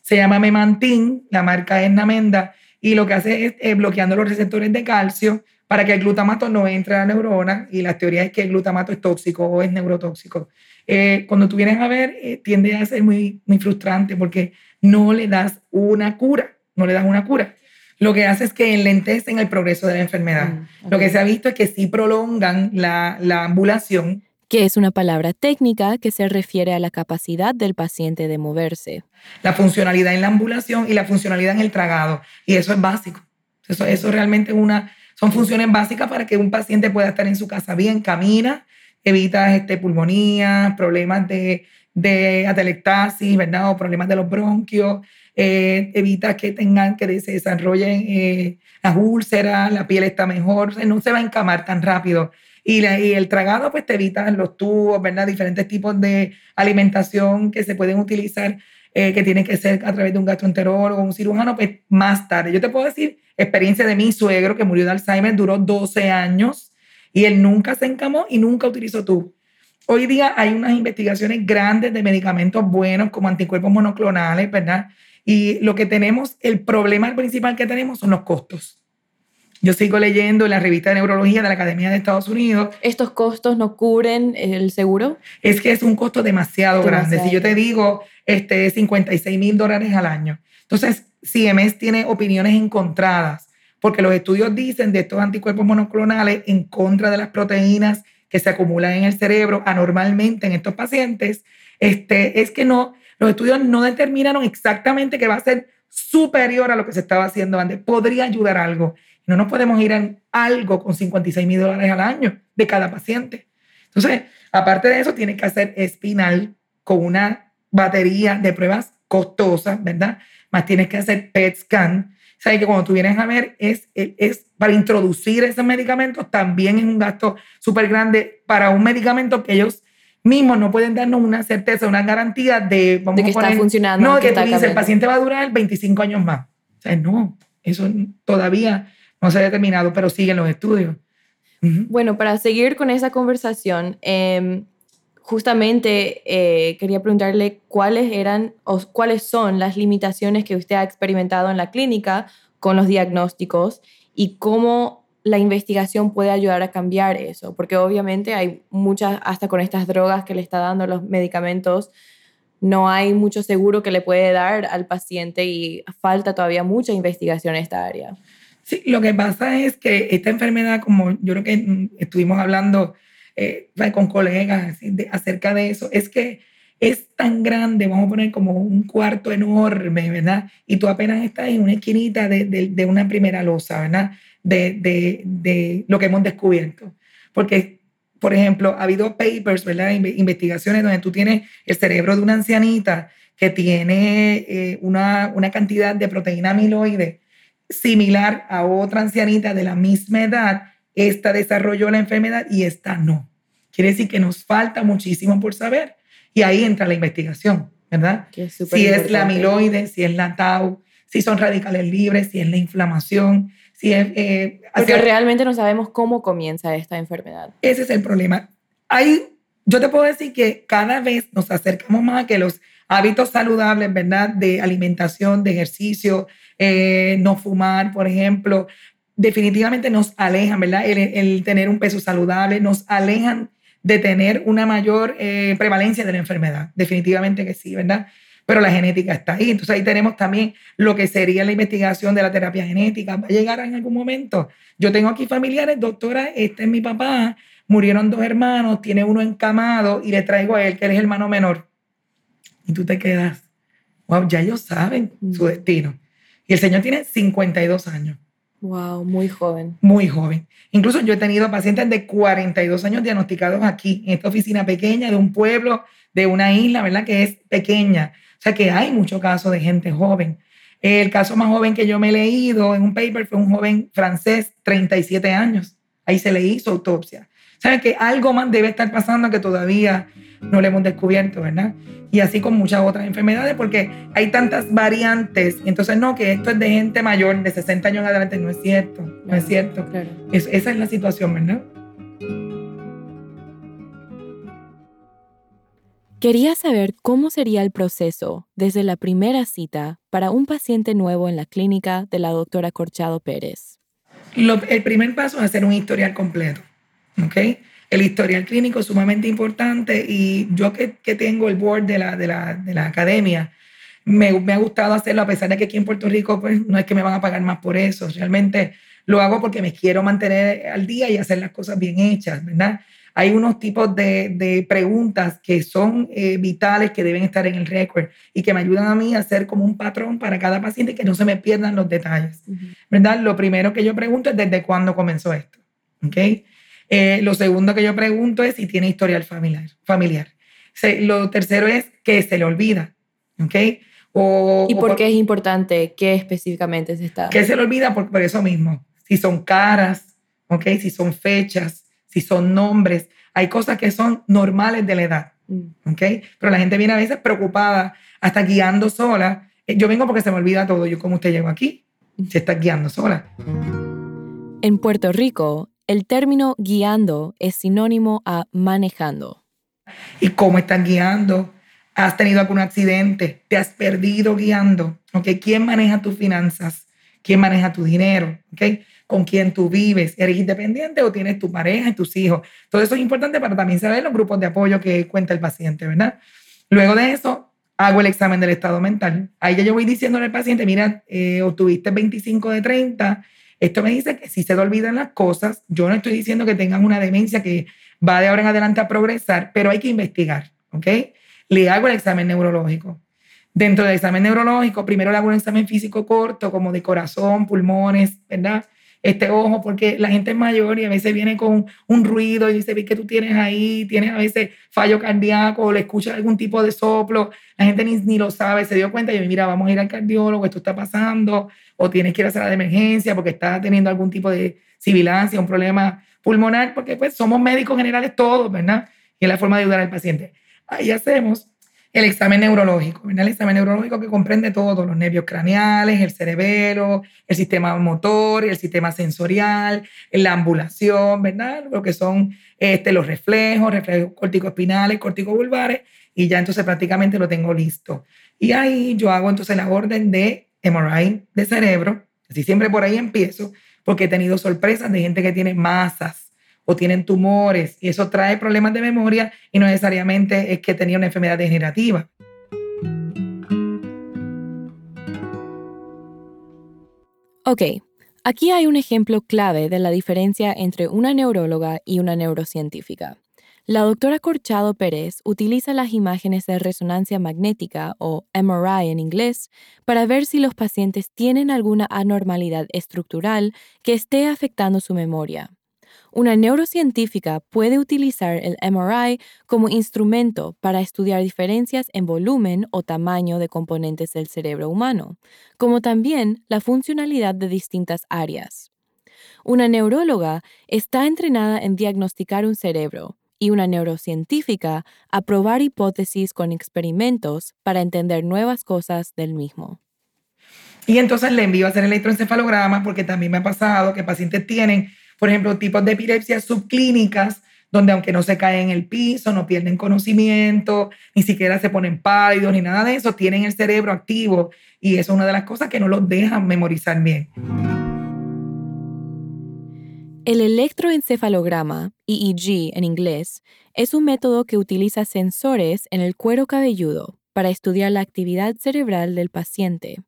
se llama Memantin, la marca es Namenda, y lo que hace es eh, bloqueando los receptores de calcio para que el glutamato no entre a la neurona, y la teoría es que el glutamato es tóxico o es neurotóxico. Eh, cuando tú vienes a ver, tiende a ser muy frustrante porque no le das una cura, no le das una cura lo que hace es que enlentecen el progreso de la enfermedad. Mm, lo que se ha visto es que sí prolongan la, la ambulación. Que es una palabra técnica que se refiere a la capacidad del paciente de moverse. La funcionalidad en la ambulación y la funcionalidad en el tragado. Y eso es básico. Eso, eso realmente una, son funciones básicas para que un paciente pueda estar en su casa bien, camina, evita este, pulmonía, problemas de, de atelectasis, ¿verdad? O problemas de los bronquios. Eh, evita que tengan que se desarrollen eh, las úlceras, la piel está mejor, no se va a encamar tan rápido. Y, el tragado, pues te evita los tubos, ¿verdad? Diferentes tipos de alimentación que se pueden utilizar, eh, que tienen que ser a través de un gastroenterólogo o un cirujano, pues más tarde. Yo te puedo decir, experiencia de mi suegro que murió de Alzheimer, duró 12 años y él nunca se encamó y nunca utilizó tubos. Hoy día hay unas investigaciones grandes de medicamentos buenos como anticuerpos monoclonales, ¿verdad? Y lo que tenemos, el problema principal que tenemos son los costos. Yo sigo leyendo en la revista de neurología de la Academia de Estados Unidos. ¿Estos costos no cubren el seguro? Es que es un costo demasiado, grande. Si yo te digo este, 56 mil dólares al año. Entonces, CMS tiene opiniones encontradas, porque los estudios dicen de estos anticuerpos monoclonales en contra de las proteínas que se acumulan en el cerebro anormalmente en estos pacientes, este, es que no, los estudios no determinaron exactamente que va a ser superior a lo que se estaba haciendo antes. Podría ayudar algo. No nos podemos ir en algo con 56 mil dólares al año de cada paciente. Entonces, aparte de eso, tienes que hacer espinal con una batería de pruebas costosas, ¿verdad? Más tienes que hacer PET scan. Sea, que cuando tú vienes a ver, es, es para introducir esos medicamentos, también es un gasto súper grande para un medicamento que ellos mismos no pueden darnos una certeza, una garantía de, vamos que está funcionando. No, que, tú dices, el paciente va a durar 25 años más. O sea, no, eso todavía no se ha determinado, pero siguen los estudios. Bueno, para seguir con esa conversación, em, justamente eh, quería preguntarle cuáles eran o cuáles son las limitaciones que usted ha experimentado en la clínica con los diagnósticos y cómo la investigación puede ayudar a cambiar eso, porque obviamente hay muchas, hasta con estas drogas que le está dando los medicamentos, no hay mucho seguro que le puede dar al paciente y falta todavía mucha investigación en esta área. Sí, lo que pasa es que esta enfermedad, como yo creo que estuvimos hablando eh, con colegas acerca de eso, es que es tan grande, vamos a poner como un cuarto enorme, ¿verdad? Y tú apenas estás en una esquinita de, de una primera losa, ¿verdad? De, de, lo que hemos descubierto. Porque, por ejemplo, ha habido papers, ¿verdad? Investigaciones donde tú tienes el cerebro de una ancianita que tiene eh, una, una cantidad de proteína amiloide similar a otra ancianita de la misma edad. Esta desarrolló la enfermedad y esta no. Quiere decir que nos falta muchísimo por saber. Y ahí entra la investigación, ¿verdad? si es la amiloide, si es la tau, si son radicales libres, si es la inflamación, eh, Porque realmente no sabemos cómo comienza esta enfermedad. Ese es el problema. Hay yo te puedo decir que cada vez nos acercamos más a que los hábitos saludables, ¿verdad? De alimentación, de ejercicio, eh, no fumar, por ejemplo, definitivamente nos alejan, ¿verdad? El, tener un peso saludable, nos alejan de tener una mayor eh, prevalencia de la enfermedad. Definitivamente que sí, ¿verdad? Pero la genética está ahí. Entonces ahí tenemos también lo que sería la investigación de la terapia genética. Va a llegar en algún momento. Yo tengo aquí familiares, doctora, este es mi papá, murieron dos hermanos, tiene uno encamado y le traigo a él, que él es hermano menor. Y tú te quedas, wow, ya ellos saben su destino. Y el señor tiene 52 años. Wow, muy joven. Muy joven. Incluso yo he tenido pacientes de 42 años diagnosticados aquí, en esta oficina pequeña de un pueblo, de una isla, ¿verdad? Que es pequeña. O sea que hay muchos casos de gente joven. El caso más joven que yo me he leído en un paper fue un joven francés, 37 años. Ahí se le hizo autopsia. ¿Saben que algo más debe estar pasando que todavía no le hemos descubierto, verdad? Y así con muchas otras enfermedades, porque hay tantas variantes. Entonces, no, que esto es de gente mayor, de 60 años en adelante, no es cierto, no es cierto. esa es la situación, ¿verdad? Quería saber cómo sería el proceso desde la primera cita para un paciente nuevo en la clínica de la doctora Corchado Pérez. el primer paso es hacer un historial completo. ¿ok? El historial clínico es sumamente importante y yo que, que tengo el board de la, de la, de la academia, me, me, ha gustado hacerlo a pesar de que aquí en Puerto Rico pues, no es que me van a pagar más por eso, realmente lo hago porque me quiero mantener al día y hacer las cosas bien hechas, ¿verdad? Hay unos tipos de, de preguntas que son eh, vitales que deben estar en el récord y que me ayudan a mí a hacer como un patrón para cada paciente que no se me pierdan los detalles, ¿verdad? Lo primero que yo pregunto es desde cuándo comenzó esto, ¿ok? Eh, lo segundo que yo pregunto es si tiene historial familiar. familiar. lo tercero es que se le olvida. ¿ok? O, ¿Y por, qué es importante? ¿Qué específicamente se está? Que se le olvida por, por eso mismo. Si son caras, ¿ok? Si son fechas, si son nombres. Hay cosas que son normales de la edad. Mm. ¿ok? Pero la gente viene a veces preocupada, hasta guiando sola. Eh, yo vengo porque se me olvida todo. Yo, como usted llegó aquí, se está guiando sola. En Puerto Rico, el término guiando es sinónimo a manejando. ¿Y cómo estás guiando? ¿Has tenido algún accidente? ¿Te has perdido guiando? ¿Okay? ¿Quién maneja tus finanzas? ¿Quién maneja tu dinero? ¿Okay? ¿Con quién tú vives? ¿Eres independiente o tienes tu pareja y tus hijos? Todo eso es importante para también saber los grupos de apoyo que cuenta el paciente, ¿verdad? Luego de eso, hago el examen del estado mental. Ahí ya yo voy diciéndole al paciente, mira, eh, obtuviste 25 de 30, esto me dice que si se te olvidan las cosas, yo no estoy diciendo que tengan una demencia que va de ahora en adelante a progresar, pero hay que investigar, ¿ok? Le hago el examen neurológico. Dentro del examen neurológico, primero le hago un examen físico corto, como de corazón, pulmones, ¿verdad? Este ojo, porque la gente es mayor y a veces viene con un ruido y dice, ¿qué tú tienes ahí? Tienes a veces fallo cardíaco, le escucha algún tipo de soplo, la gente ni, ni lo sabe, se dio cuenta y mira, vamos a ir al cardiólogo, esto está pasando, o tienes que ir a sala de emergencia porque está teniendo algún tipo de sibilancia, un problema pulmonar, porque pues somos médicos generales todos, ¿verdad? Y es la forma de ayudar al paciente. Ahí hacemos el examen neurológico. El examen neurológico que comprende todo, los nervios craneales, el cerebelo, el sistema motor, el sistema sensorial, la ambulación, ¿verdad? Lo que son este, los reflejos, reflejos corticoespinales, corticovulvares, y ya entonces prácticamente lo tengo listo. Y ahí yo hago entonces la orden de MRI de cerebro, así siempre por ahí empiezo, porque he tenido sorpresas de gente que tiene masas o tienen tumores y eso trae problemas de memoria y no necesariamente es que tenía una enfermedad degenerativa. Ok, aquí hay un ejemplo clave de la diferencia entre una neuróloga y una neurocientífica. La doctora Corchado Pérez utiliza las imágenes de resonancia magnética, o MRI en inglés, para ver si los pacientes tienen alguna anormalidad estructural que esté afectando su memoria. Una neurocientífica puede utilizar el MRI como instrumento para estudiar diferencias en volumen o tamaño de componentes del cerebro humano, como también la funcionalidad de distintas áreas. Una neuróloga está entrenada en diagnosticar un cerebro y una neurocientífica a probar hipótesis con experimentos para entender nuevas cosas del mismo. Y entonces le envío a hacer el electroencefalograma porque también me ha pasado que pacientes tienen por ejemplo, tipos de epilepsia subclínicas donde aunque no se caen en el piso, no pierden conocimiento, ni siquiera se ponen pálidos ni nada de eso, tienen el cerebro activo y eso es una de las cosas que no los dejan memorizar bien. El electroencefalograma, EEG en inglés, es un método que utiliza sensores en el cuero cabelludo para estudiar la actividad cerebral del paciente.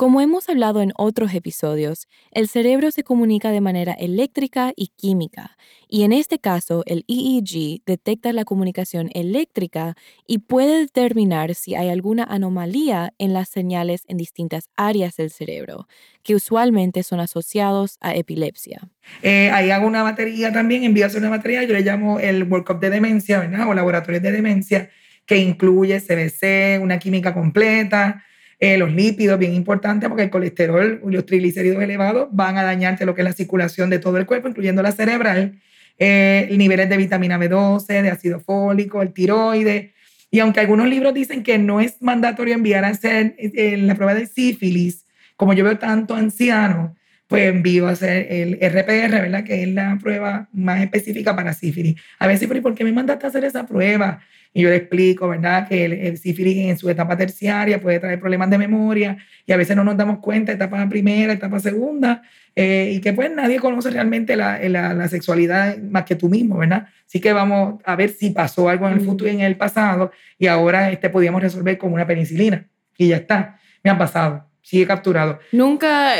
Como hemos hablado en otros episodios, el cerebro se comunica de manera eléctrica y química, y en este caso el EEG detecta la comunicación eléctrica y puede determinar si hay alguna anomalía en las señales en distintas áreas del cerebro, que usualmente son asociados a epilepsia. Eh, ahí hago una batería también, envío una batería, yo le llamo el workup de demencia, ¿verdad? O laboratorio de demencia, que incluye CBC, una química completa, eh, los lípidos, bien importante, porque el colesterol y los triglicéridos elevados van a dañarte lo que es la circulación de todo el cuerpo, incluyendo la cerebral, eh, niveles de vitamina B12, de ácido fólico, el tiroides. Y aunque algunos libros dicen que no es mandatorio enviar a hacer eh, la prueba de sífilis, como yo veo tanto anciano, pues envío a hacer el RPR, ¿verdad? Que es la prueba más específica para sífilis. A ver, sífilis, ¿por qué me mandaste a hacer esa prueba? Y yo le explico, ¿verdad? Que el, sífilis en su etapa terciaria puede traer problemas de memoria y a veces no nos damos cuenta, etapa primera, etapa segunda, eh, y que pues nadie conoce realmente la, la, la, sexualidad más que tú mismo, ¿verdad? Así que vamos a ver si pasó algo en el futuro, en el pasado, y ahora este podíamos resolver con una penicilina. Y ya está, me han pasado sigue capturado. Nunca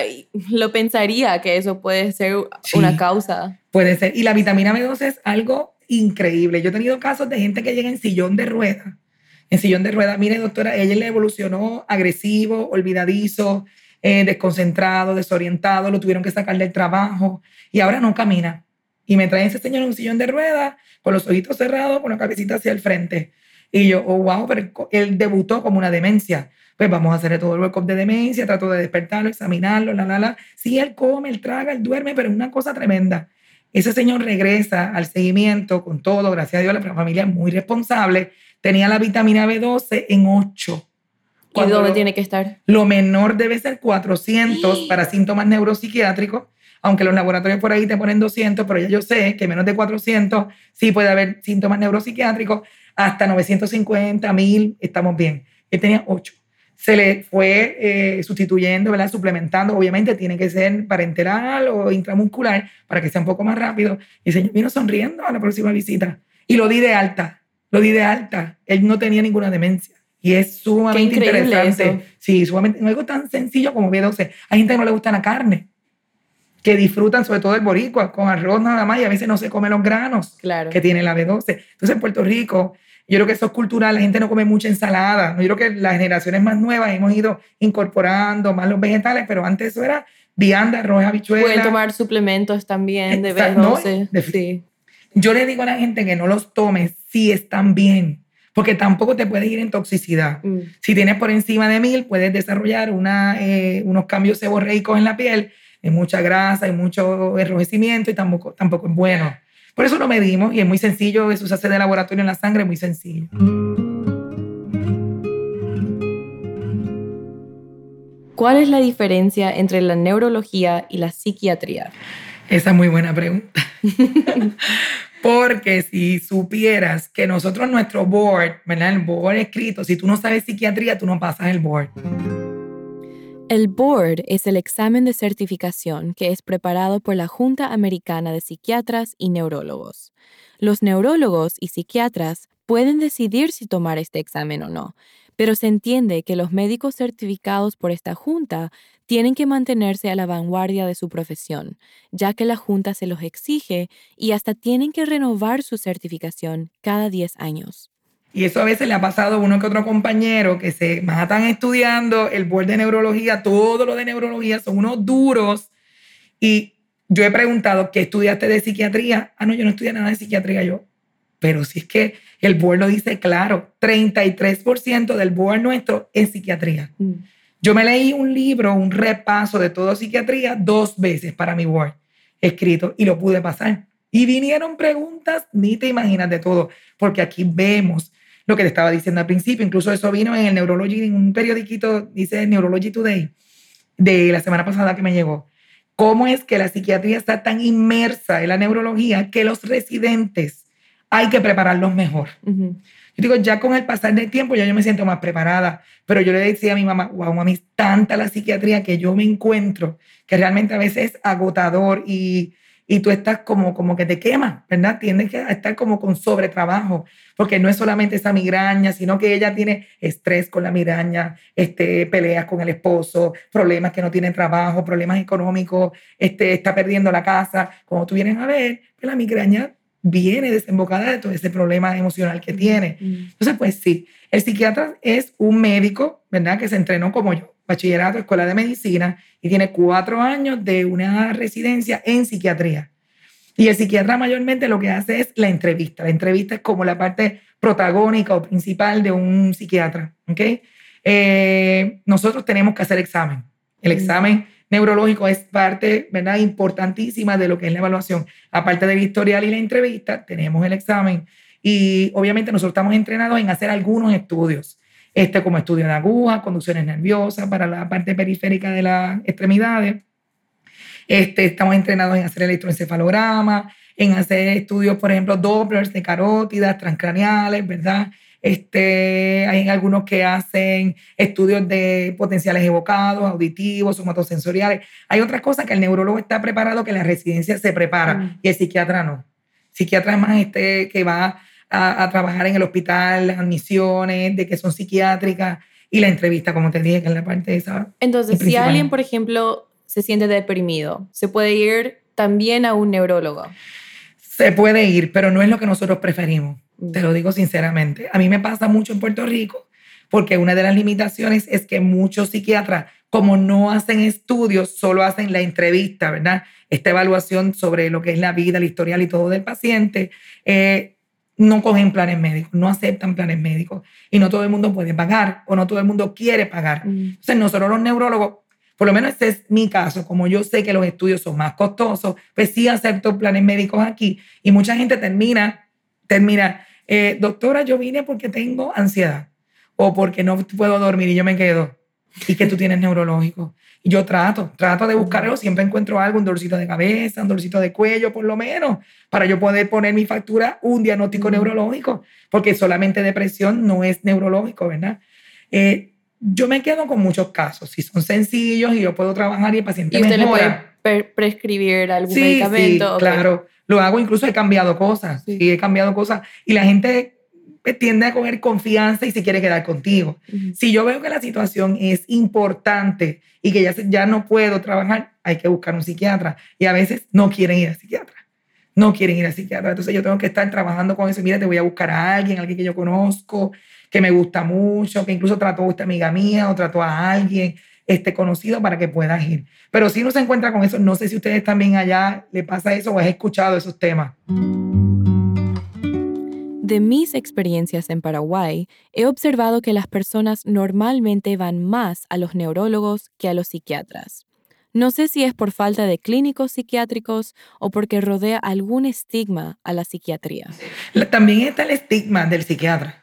lo pensaría que eso puede ser una causa. Puede ser. Y la vitamina B12 es algo increíble. Yo he tenido casos de gente que llega en sillón de rueda. En sillón de rueda, mire doctora, ella le evolucionó agresivo, olvidadizo, eh, desconcentrado, desorientado, lo tuvieron que sacar del trabajo y ahora no camina. Y me trae ese señor en un sillón de rueda, con los ojitos cerrados, con la cabecita hacia el frente. Y yo, oh, wow, pero él debutó como una demencia. Pues vamos a hacer todo el workup de demencia, trato de despertarlo, examinarlo, la, la, la. Sí, él come, él traga, él duerme, pero es una cosa tremenda. Ese señor regresa al seguimiento con todo, gracias a Dios, la familia es muy responsable. Tenía la vitamina B12 en 8. ¿Y dónde tiene que estar? Lo menor debe ser 400 para síntomas neuropsiquiátricos, aunque los laboratorios por ahí te ponen 200, pero ya yo sé que menos de 400 sí puede haber síntomas neuropsiquiátricos, hasta 950, 1000, estamos bien. Él tenía 8 se le fue eh, sustituyendo, ¿verdad? suplementando. Obviamente tiene que ser parenteral o intramuscular para que sea un poco más rápido. Y el señor vino sonriendo a la próxima visita. Y lo di de alta, lo di de alta. Él no tenía ninguna demencia. Y es sumamente interesante. Eso. Sí, sumamente. No algo tan sencillo como B12. Hay gente que no le gusta la carne, que disfrutan sobre todo el boricua con arroz nada más y a veces no se comen los granos claro. que tiene la B12. Entonces en Puerto Rico yo creo que eso es cultural, la gente no come mucha ensalada. Yo creo que las generaciones más nuevas hemos ido incorporando más los vegetales, pero antes eso era vianda, arroz, habichuela. Pueden tomar suplementos también de B12. No, sí. Yo le digo a la gente que no los tomes si están bien, porque tampoco te puedes ir en toxicidad. Mm. Si tienes por encima de mil, puedes desarrollar una, eh, unos cambios seborreicos en la piel, hay mucha grasa, hay mucho enrojecimiento y tampoco, tampoco es bueno. Por eso lo medimos y es muy sencillo, eso se hace de laboratorio en la sangre, muy sencillo. ¿Cuál es la diferencia entre la neurología y la psiquiatría? Esa es muy buena pregunta. Porque si supieras que nosotros, nuestro board, ¿verdad? El board escrito, si tú no sabes psiquiatría, tú no pasas el board. El Board es el examen de certificación que es preparado por la Junta Americana de Psiquiatras y Neurólogos. Los neurólogos y psiquiatras pueden decidir si tomar este examen o no, pero se entiende que los médicos certificados por esta junta tienen que mantenerse a la vanguardia de su profesión, ya que la junta se los exige y hasta tienen que renovar su certificación cada 10 años. Y eso a veces le ha pasado a uno que otro compañero que se matan estudiando el board de neurología, todo lo de neurología, son unos duros. Y yo he preguntado, ¿qué estudiaste de psiquiatría? Ah, no, yo no estudié nada de psiquiatría yo. Pero si es que el board lo dice claro, 33% del board nuestro es psiquiatría. Mm. Yo me leí un libro, un repaso de todo psiquiatría dos veces para mi board escrito y lo pude pasar. Y vinieron preguntas, ni te imaginas de todo, porque aquí vemos lo que te estaba diciendo al principio. Incluso eso vino en el Neurology, en un periodiquito, dice Neurology Today, de la semana pasada que me llegó. ¿Cómo es que la psiquiatría está tan inmersa en la neurología que los residentes hay que prepararlos mejor. Ujú. Yo digo, ya con el pasar del tiempo ya yo me siento más preparada, pero yo le decía a mi mamá, wow, mami, es tanta la psiquiatría que yo me encuentro, que realmente a veces es agotador y, y tú estás como, como que te quemas, ¿verdad? Tienes que estar como con sobretrabajo, porque no es solamente esa migraña, sino que ella tiene estrés con la migraña, este, peleas con el esposo, problemas que no tiene trabajo, problemas económicos, este, está perdiendo la casa. Como tú vienes a ver, la migraña viene desembocada de todo ese problema emocional que tiene. Entonces, pues sí, el psiquiatra es un médico, ¿verdad? Que se entrenó como yo, bachillerato, escuela de medicina, y tiene cuatro años de una residencia en psiquiatría. Y el psiquiatra mayormente lo que hace es la entrevista. La entrevista es como la parte protagónica o principal de un psiquiatra, ¿ok? Eh, nosotros tenemos que hacer examen. El examen neurológico es parte, ¿verdad? Importantísima de lo que es la evaluación. Aparte del historial y la entrevista, tenemos el examen. Y obviamente nosotros estamos entrenados en hacer algunos estudios, este, como estudio de aguja, conducciones nerviosas para la parte periférica de las extremidades. Este, estamos entrenados en hacer electroencefalograma, en hacer estudios, por ejemplo, Dopplers de carótidas, transcraneales, ¿verdad? Este, hay algunos que hacen estudios de potenciales evocados, auditivos, somatosensoriales. Hay otras cosas que el neurólogo está preparado, que la residencia se prepara Mm. y el psiquiatra no. El psiquiatra es más este que va a, a trabajar en el hospital, las admisiones, de que son psiquiátricas y la entrevista, como te dije, que es la parte de esa. Entonces, si alguien, por ejemplo, se siente deprimido, se puede ir también a un neurólogo. Se puede ir, pero no es lo que nosotros preferimos. Te lo digo sinceramente. A mí me pasa mucho en Puerto Rico porque una de las limitaciones es que muchos psiquiatras, como no hacen estudios, solo hacen la entrevista, ¿verdad? Esta evaluación sobre lo que es la vida, el historial y todo del paciente, eh, no cogen planes médicos, no aceptan planes médicos y no todo el mundo puede pagar o no todo el mundo quiere pagar. Mm. Entonces, nosotros los neurólogos, por lo menos ese es mi caso, como yo sé que los estudios son más costosos, pues sí acepto planes médicos aquí. Y mucha gente termina, termina, eh, doctora, yo vine porque tengo ansiedad o porque no puedo dormir y yo me quedo. Y que tú tienes neurológico. Y yo trato, trato de buscarlo, siempre encuentro algo, un dolorcito de cabeza, un dolorcito de cuello, por lo menos, para yo poder poner mi factura un diagnóstico neurológico, porque solamente depresión no es neurológico, ¿verdad? Eh, yo me quedo con muchos casos, si son sencillos y yo puedo trabajar y el paciente Y usted le puede pre- prescribir algún Sí, medicamento. sí, claro. Lo hago, incluso he cambiado cosas. Sí. Sí. he cambiado cosas. Y la gente pues, tiende a coger confianza y se quiere quedar contigo. Ujú. Si yo veo que la situación es importante y que ya, ya no puedo trabajar, hay que buscar un psiquiatra. Y a veces no quieren ir al psiquiatra. No quieren ir al psiquiatra. Entonces yo tengo que estar trabajando con eso. Mira, te voy a buscar a alguien, alguien que yo conozco, que me gusta mucho, que incluso trató a esta amiga mía o trató a alguien este, conocido para que puedas ir. Pero si no se encuentra con eso, no sé si ustedes también allá le pasa eso o has escuchado esos temas. De mis experiencias en Paraguay, he observado que las personas normalmente van más a los neurólogos que a los psiquiatras. No sé si es por falta de clínicos psiquiátricos o porque rodea algún estigma a la psiquiatría. También está el estigma del psiquiatra.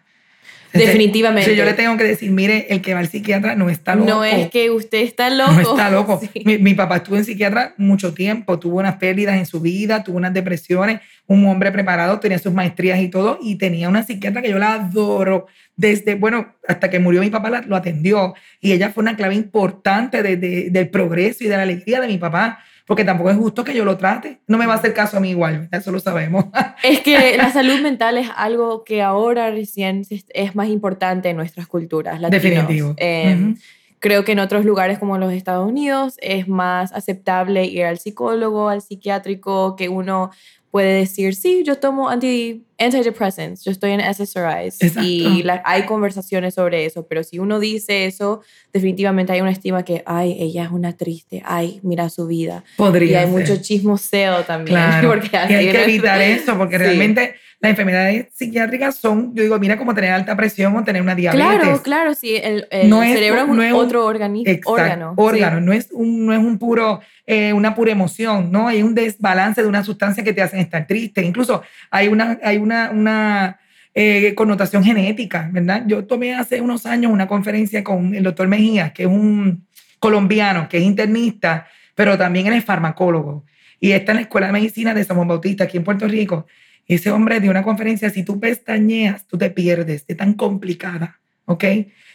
Definitivamente. Si yo le tengo que decir, mire, el que va al psiquiatra no está loco. No es que usted está loco. No está loco. Sí. Mi, mi papá estuvo en psiquiatra mucho tiempo, tuvo unas pérdidas en su vida, tuvo unas depresiones, un hombre preparado, tenía sus maestrías y todo, y tenía una psiquiatra que yo la adoro. Desde, bueno, hasta que murió mi papá la- lo atendió, y ella fue una clave importante de- de- del progreso y de la alegría de mi papá, porque tampoco es justo que yo lo trate. No me va a hacer caso a mí igual, eso lo sabemos. Es que la salud mental es algo que ahora recién es más importante en nuestras culturas latinos. Definitivo. Eh, Ujú. Creo que en otros lugares como los Estados Unidos es más aceptable ir al psicólogo, al psiquiátrico, que uno puede decir, sí, yo tomo anti, antidepressants, yo estoy en SSRIs. Exacto. Y la- hay conversaciones sobre eso, pero si uno dice eso, definitivamente hay una estima que, ay, ella es una triste, ay, mira su vida. Podría y hay ser. mucho chismoseo también. Claro. porque y hay que evitar eso, porque Sí. realmente las enfermedades psiquiátricas son, yo digo, mira como tener alta presión o tener una diabetes. Claro, claro, sí, el, el No cerebro es un no es un- otro organi- Exacto, órgano. órgano. sí. No es un, no es un puro, eh, una pura emoción, ¿no? Hay un desbalance de una sustancia que te hacen estar triste. Incluso hay una, hay una, una eh, connotación genética, ¿verdad? Yo tomé hace unos años una conferencia con el doctor Mejía, que es un colombiano, que es internista, pero también él es farmacólogo. Y está en la Escuela de Medicina de San Juan Bautista, aquí en Puerto Rico. Ese hombre dio una conferencia, si tú pestañeas, tú te pierdes, es tan complicada, ¿ok?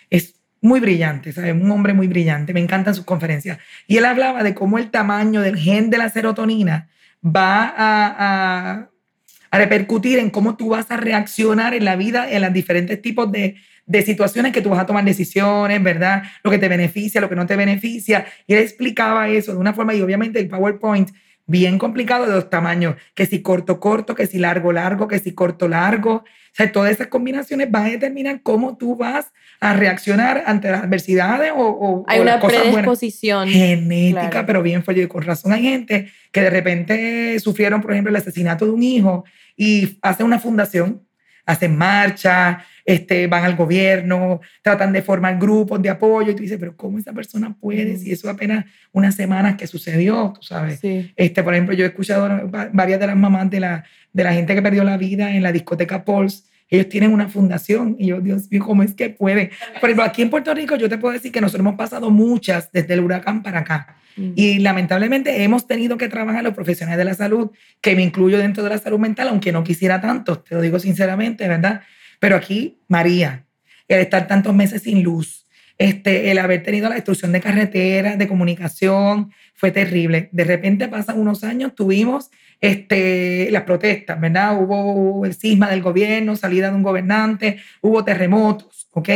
Es muy brillante, ¿sabes? Un hombre muy brillante, me encantan sus conferencias. Y él hablaba de cómo el tamaño del gen de la serotonina va a, a, a repercutir en cómo tú vas a reaccionar en la vida, en los diferentes tipos de, de situaciones que tú vas a tomar decisiones, ¿verdad? Lo que te beneficia, lo que no te beneficia. Y él explicaba eso de una forma, y obviamente el PowerPoint bien complicado de dos tamaños, que si corto, corto, que si largo, largo, que si corto, largo. O sea, todas esas combinaciones van a determinar cómo tú vas a reaccionar ante las adversidades o, o Hay o una buenas. predisposición. Genética, Claro. pero bien. Y con razón hay gente que de repente sufrieron, por ejemplo, el asesinato de un hijo y hacen una fundación, hacen marcha, este, van al gobierno, tratan de formar grupos de apoyo y tú dices, pero ¿cómo esa persona puede? Si eso apenas unas semanas que sucedió, tú sabes. Sí. Este, por ejemplo, yo he escuchado va- varias de las mamás de la, de la gente que perdió la vida en la discoteca Pulse. Ellos tienen una fundación y yo, Dios mío, ¿cómo es que pueden? Por ejemplo, aquí en Puerto Rico yo te puedo decir que nosotros hemos pasado muchas desde el huracán para acá. Mm. Y lamentablemente hemos tenido que trabajar los profesionales de la salud, que me incluyo dentro de la salud mental, aunque no quisiera tanto, te lo digo sinceramente, ¿verdad? Pero aquí, María, el estar tantos meses sin luz, este, el haber tenido la destrucción de carreteras, de comunicación, fue terrible. De repente pasan unos años, tuvimos este, las protestas, ¿verdad? Hubo el cisma del gobierno, salida de un gobernante, hubo terremotos, ¿ok?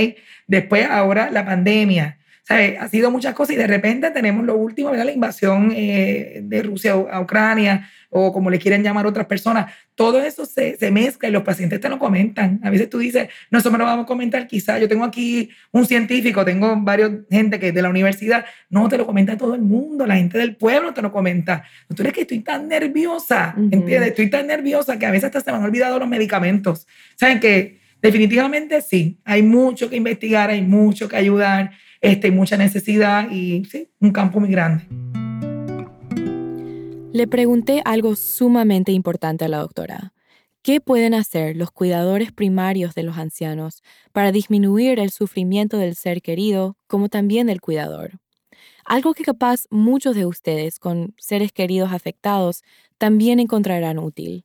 Después, ahora la pandemia. ¿Sabes? Ha sido muchas cosas y de repente tenemos lo último, ¿verdad? La invasión eh, de Rusia a Ucrania o como le quieren llamar otras personas. Todo eso se, se mezcla y los pacientes te lo comentan. A veces tú dices, no, eso me lo vamos a comentar quizás. Yo tengo aquí un científico, tengo varios gente que de la universidad. No, te lo comenta todo el mundo, la gente del pueblo te lo comenta. Tú eres que estoy tan nerviosa, Ujú. ¿entiendes? Estoy tan nerviosa que a veces hasta se me han olvidado los medicamentos. ¿Saben que Definitivamente sí, hay mucho que investigar, hay mucho que ayudar, este, mucha necesidad y sí, un campo muy grande. Le pregunté algo sumamente importante a la doctora. ¿Qué pueden hacer los cuidadores primarios de los ancianos para disminuir el sufrimiento del ser querido como también del cuidador? Algo que capaz muchos de ustedes con seres queridos afectados también encontrarán útil.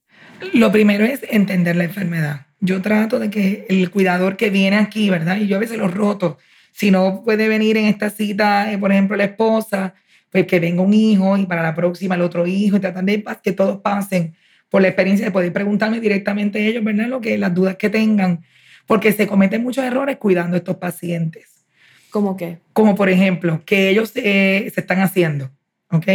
Lo primero es entender la enfermedad. Yo trato de que el cuidador que viene aquí, ¿verdad? Y yo a veces lo roto. Si no puede venir en esta cita, eh, por ejemplo, la esposa, pues que venga un hijo y para la próxima el otro hijo y tratan de que todos pasen por la experiencia de poder preguntarme directamente a ellos, ¿verdad? Lo que las dudas que tengan, porque se cometen muchos errores cuidando a estos pacientes ¿Cómo qué? como por ejemplo, que ellos eh, se están haciendo, ¿ok?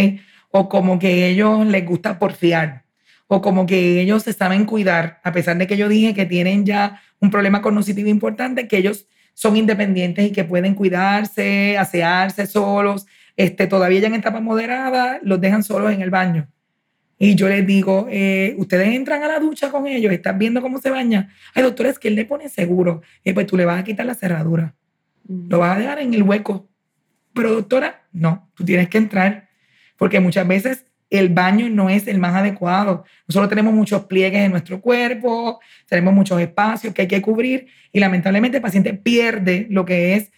O como que ellos les gusta porfiar, o como que ellos se saben cuidar, a pesar de que yo dije que tienen ya un problema cognitivo importante, que ellos son independientes y que pueden cuidarse, asearse solos, este, todavía ya en etapa moderada, los dejan solos en el baño. Y yo les digo, eh, ustedes entran a la ducha con ellos, están viendo cómo se baña. Ay, doctor, es que él le pone seguro. Y pues tú le vas a quitar la cerradura lo vas a dejar en el hueco. Pero doctora, no, tú tienes que entrar, porque muchas veces el baño no es el más adecuado. Nosotros tenemos muchos pliegues en nuestro cuerpo, tenemos muchos espacios que hay que cubrir y lamentablemente el paciente pierde lo que es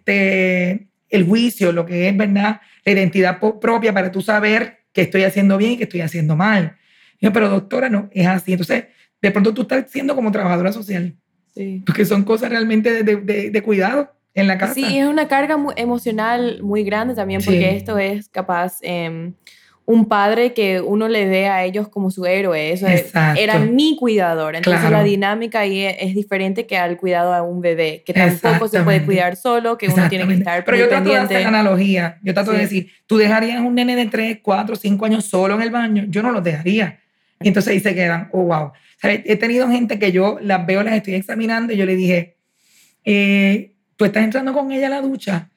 este, el juicio, lo que es, ¿verdad? La identidad propia para tú saber que estoy haciendo bien y que estoy haciendo mal. Yo, pero doctora, no, es así. Entonces, de pronto tú estás siendo como trabajadora social, Sí. porque son cosas realmente de, de- de- cuidado en la casa. Sí, es una carga mu- emocional muy grande también porque Sí. esto es capaz em, un padre que uno le ve a ellos como su héroe. Eso Exacto. era mi cuidador. Entonces Claro. la dinámica ahí es, es diferente que al cuidado a un bebé, que tampoco se puede cuidar solo, que uno tiene que estar Pero yo trato de hacer analogía. Yo trato de Sí. decir, ¿tú dejarías un nene de 3, 4, 5 años solo en el baño? Yo no los dejaría. Y entonces ahí se quedan, oh, wow. ¿Sabes? He tenido gente que yo las veo, las estoy examinando y yo le dije, eh, ¿tú estás entrando con ella a la ducha?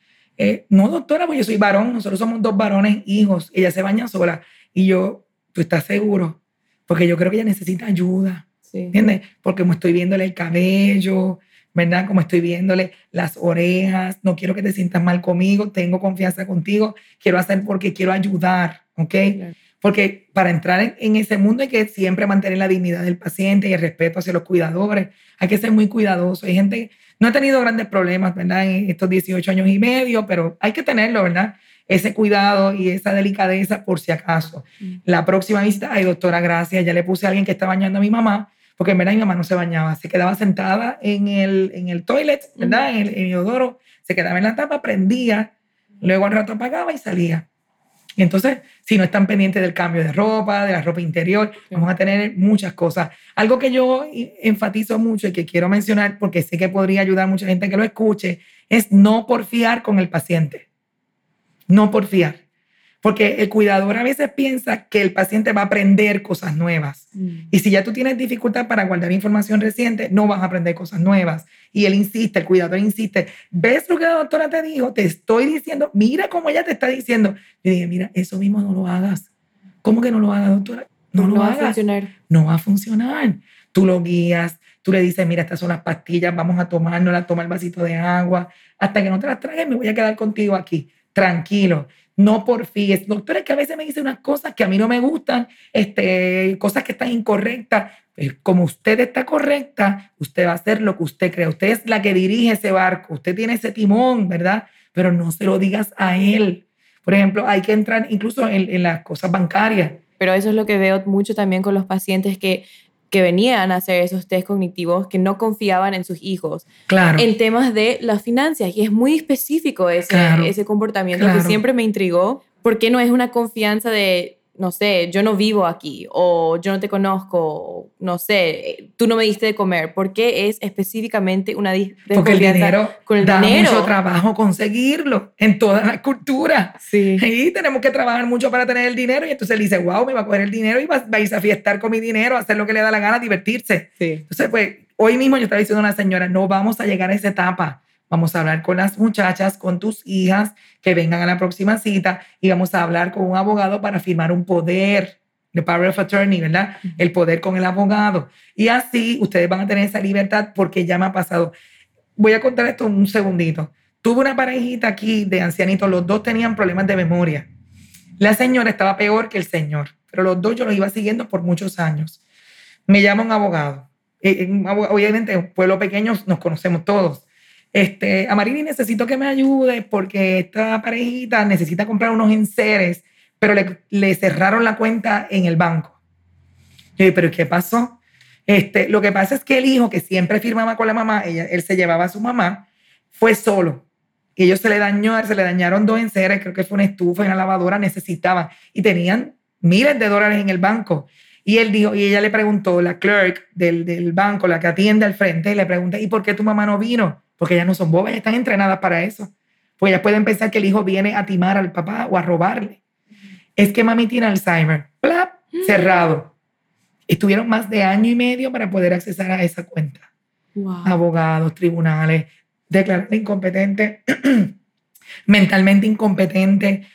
Eh, no, doctora, pues yo soy varón, nosotros somos dos varones, hijos, ella se baña sola. Y yo, ¿tú estás seguro? Porque yo creo que ella necesita ayuda. Sí. ¿entiendes? Porque como estoy viéndole el cabello, ¿verdad? Como estoy viéndole las orejas, no quiero que te sientas mal conmigo, tengo confianza contigo, quiero hacer porque quiero ayudar, ¿ok? Claro. Porque para entrar en, en ese mundo hay que siempre mantener la dignidad del paciente y el respeto hacia los cuidadores, hay que ser muy cuidadoso. Hay gente, no he tenido grandes problemas, ¿verdad? En estos 18 años y medio, pero hay que tenerlo, ¿verdad? ese cuidado y esa delicadeza por si acaso. La próxima visita, ay doctora, gracias, ya le puse a alguien que está bañando a mi mamá, porque en verdad mi mamá no se bañaba, se quedaba sentada en el, en el toilet, ¿verdad? En el, en el inodoro, se quedaba en la tapa, prendía, luego al rato apagaba y salía. Y entonces, si no están pendientes del cambio de ropa, de la ropa interior, vamos a tener muchas cosas. Algo que yo enfatizo mucho y que quiero mencionar, porque sé que podría ayudar a mucha gente que lo escuche, es no porfiar con el paciente. No porfiar. Porque el cuidador a veces piensa que el paciente va a aprender cosas nuevas. Mm. Y si ya tú tienes dificultad para guardar información reciente, no vas a aprender cosas nuevas. Y él insiste, el cuidador insiste, ¿ves lo que la doctora te dijo? Te estoy diciendo, mira cómo ella te está diciendo. Yo dije, mira, eso mismo no lo hagas. ¿Cómo que no lo hagas, doctora? No, lo va a funcionar. No va a funcionar. Tú lo guías, tú le dices, mira, estas son las pastillas, vamos a tomárnoslas, toma el vasito de agua. Hasta que no te las tragues, me voy a quedar contigo aquí. Tranquilo no por fin. Doctora, es que a veces me dice unas cosas que a mí no me gustan, este, cosas que están incorrectas. Pues, como usted está correcta, usted va a hacer lo que usted cree. Usted es la que dirige ese barco, usted tiene ese timón, ¿verdad? Pero no se lo digas a él. Por ejemplo, hay que entrar incluso en, en las cosas bancarias. Pero eso es lo que veo mucho también con los pacientes que que venían a hacer esos test cognitivos que no confiaban en sus hijos. Claro. En temas de las finanzas. Y es muy específico ese, ese comportamiento que siempre me intrigó. Porque no es una confianza de no sé, yo no vivo aquí o yo no te conozco, no sé, tú no me diste de comer. ¿Por qué es específicamente una Porque el dinero con el da mucho trabajo conseguirlo en toda la cultura. Sí. Y tenemos que trabajar mucho para tener el dinero y entonces él dice, wow, me va a coger el dinero y va, a ir a fiestar con mi dinero, a hacer lo que le da la gana, divertirse. Sí. Entonces, pues, hoy mismo yo estaba diciendo a una señora, no vamos a llegar a esa etapa Vamos a hablar con las muchachas, con tus hijas que vengan a la próxima cita y vamos a hablar con un abogado para firmar un poder, the power of attorney, ¿verdad? El poder con el abogado. Y así ustedes van a tener esa libertad porque ya me ha pasado. Voy a contar esto un segundito. Tuve una parejita aquí de ancianitos, los dos tenían problemas de memoria. La señora estaba peor que el señor, pero los dos yo los iba siguiendo por muchos años. Me llama un abogado. Eh, obviamente, en pueblo pequeño nos conocemos todos este, Amarini, necesito que me ayude porque esta parejita necesita comprar unos enseres, pero le, cerraron la cuenta en el banco. Yo dije, ¿pero qué pasó? Este, lo que pasa es que el hijo, que siempre firmaba con la mamá, ella, él se llevaba a su mamá, fue solo. Y ellos se le dañó, se le dañaron dos enseres, creo que fue una estufa y una lavadora, necesitaban. Y tenían miles de dólares en el banco. Y él dijo, y ella le preguntó, la clerk del, del banco, la que atiende al frente, le pregunta, ¿y por qué tu mamá no vino? Porque ellas no son bobas, están entrenadas para eso. Pues ellas pueden pensar que el hijo viene a timar al papá o a robarle. Es que mami tiene Alzheimer. ¡Plap! Cerrado. Estuvieron más de año y medio para poder acceder a esa cuenta. Abogados, tribunales, declarar incompetente, mentalmente incompetente.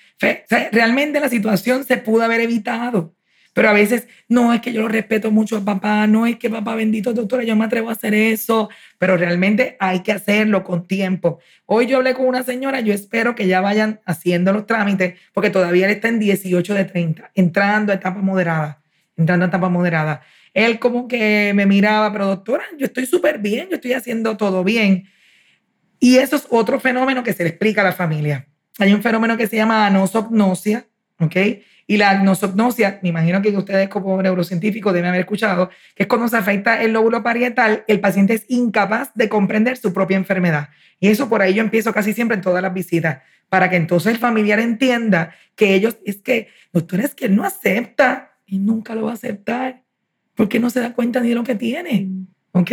realmente la situación se pudo haber evitado. Pero a veces, no, es que yo lo respeto mucho a papá, no es que papá bendito, doctora, yo me atrevo a hacer eso, pero realmente hay que hacerlo con tiempo. Hoy yo hablé con una señora, yo espero que ya vayan haciendo los trámites, porque todavía él está en 18 de 30, entrando a etapa moderada, entrando a etapa moderada. Él como que me miraba, pero doctora, yo estoy súper bien, yo estoy haciendo todo bien. Y eso es otro fenómeno que se le explica a la familia. Hay un fenómeno que se llama anosognosia, ¿ok? Y la anosognosia, me imagino que ustedes como neurocientíficos deben haber escuchado, que es cuando se afecta el lóbulo parietal, el paciente es incapaz de comprender su propia enfermedad. Y eso por ahí yo empiezo casi siempre en todas las visitas, para que entonces el familiar entienda que ellos, es que, doctor, es que él no acepta y nunca lo va a aceptar, porque no se da cuenta ni de lo que tiene, mm. ¿ok?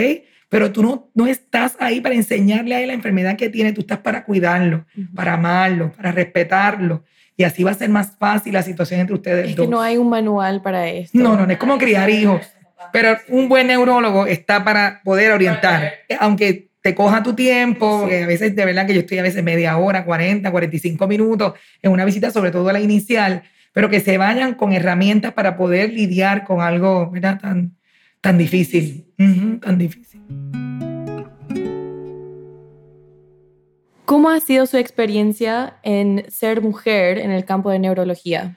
Pero tú no, no estás ahí para enseñarle a él la enfermedad que tiene, tú estás para cuidarlo, para amarlo, para respetarlo y así va a ser más fácil la situación entre ustedes es dos. que no hay un manual para esto. No, no, no es como criar hijos. Pero un buen neurólogo está para poder orientar, aunque te coja tu tiempo, porque a veces de verdad que yo estoy a veces media hora, 40, 45 minutos en una visita, sobre todo la inicial, pero que se vayan con herramientas para poder lidiar con algo ¿verdad? Tan, tan difícil, tan difícil. ¿Cómo ha sido su experiencia en ser mujer en el campo de neurología?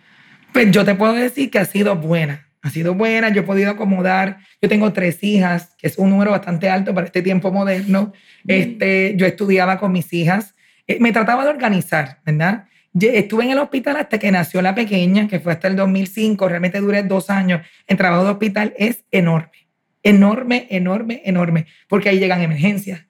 Pues yo te puedo decir que ha sido buena. Ha sido buena, yo he podido acomodar. Yo tengo tres hijas, que es un número bastante alto para este tiempo moderno. Este, yo estudiaba con mis hijas. Eh, me trataba de organizar, ¿verdad? Estuve en el hospital hasta que nació la pequeña, que fue hasta el 2005. Realmente duré dos años. El trabajo de hospital es enorme. Enorme, enorme, enorme. Porque ahí llegan emergencias.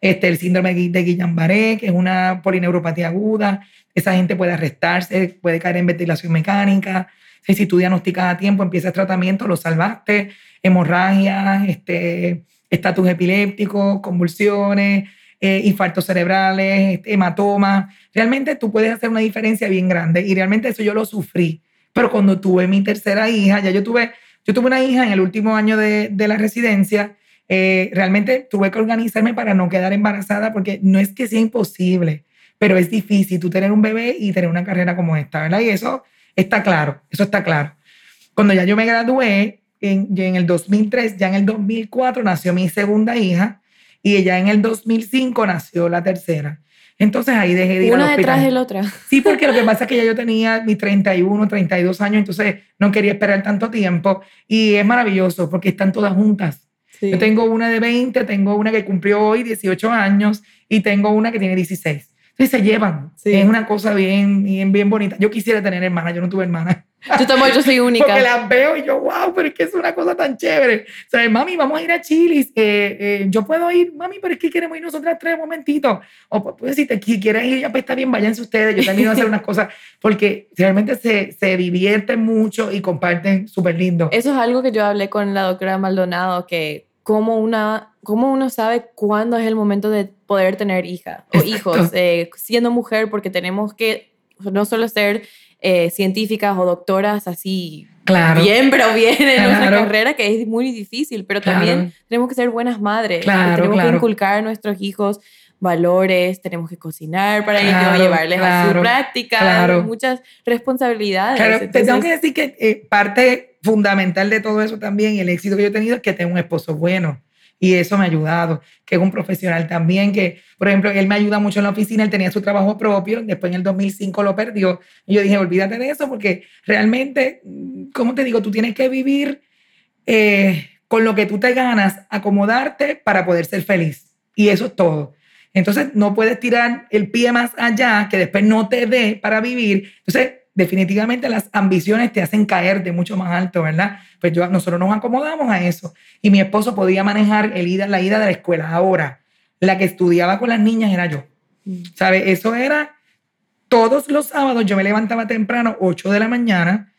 Este, el síndrome de Guillain-Barré, que es una polineuropatía aguda. Esa gente puede arrestarse, puede caer en ventilación mecánica. Si tú diagnosticas a tiempo, empiezas tratamiento, lo salvaste. Hemorragias, este, estatus epiléptico, convulsiones, eh, infartos cerebrales, este, hematomas. Realmente tú puedes hacer una diferencia bien grande y realmente eso yo lo sufrí. Pero cuando tuve mi tercera hija, ya yo tuve, yo tuve una hija en el último año de, de la residencia, eh, realmente tuve que organizarme para no quedar embarazada porque no es que sea imposible, pero es difícil tú tener un bebé y tener una carrera como esta, ¿verdad? Y eso está claro, eso está claro. Cuando ya yo me gradué, en, en el 2003, ya en el 2004 nació mi segunda hija y ya en el 2005 nació la tercera. Entonces ahí dejé de ir Una al detrás hospital. de la otra. Sí, porque lo que pasa es que ya yo tenía mis 31, 32 años, entonces no quería esperar tanto tiempo. Y es maravilloso porque están todas juntas. Sí. Yo tengo una de 20, tengo una que cumplió hoy 18 años y tengo una que tiene 16. Entonces se llevan. Sí. Es una cosa bien, bien, bien bonita. Yo quisiera tener hermana, yo no tuve hermana. Yo tampoco, yo soy única. Porque las veo y yo, wow, pero es que es una cosa tan chévere. O sea, mami, vamos a ir a Chili's. Eh, eh, yo puedo ir, mami, pero es que queremos ir nosotras tres un momentito. O pu- pues si te si quieres ir, ya pues está bien, váyanse ustedes. Yo también voy a hacer unas cosas porque realmente se, se divierten mucho y comparten súper lindo. Eso es algo que yo hablé con la doctora Maldonado, que cómo, una, cómo uno sabe cuándo es el momento de poder tener hija o Exacto. hijos, eh, siendo mujer, porque tenemos que no solo ser eh, científicas o doctoras así Claro. bien, pero bien en nuestra Claro. carrera, que es muy difícil, pero Claro. también tenemos que ser buenas madres, Claro, tenemos que inculcar a nuestros hijos valores, tenemos que cocinar para ellos, llevarles a su práctica, muchas responsabilidades. Claro, te tengo Entonces, que decir que eh, parte fundamental de todo eso también y el éxito que yo he tenido es que tengo un esposo bueno. Y eso me ha ayudado, que es un profesional también, que, por ejemplo, él me ayuda mucho en la oficina, él tenía su trabajo propio, después en el 2005 lo perdió. Y yo dije, olvídate de eso, porque realmente, mm, ¿cómo te digo? Tú tienes que vivir eh, con lo que tú te ganas, acomodarte para poder ser feliz. Y eso es todo. Entonces, no puedes tirar el pie más allá, que después no te dé para vivir. Entonces, definitivamente las ambiciones te hacen caer de mucho más alto, ¿verdad? Pues yo, nosotros nos acomodamos a eso. Y mi esposo podía manejar el ida, la ida de la escuela. Ahora, la que estudiaba con las niñas era yo. ¿Sabes? Eso era todos los sábados. Yo me levantaba temprano, 8 de la mañana.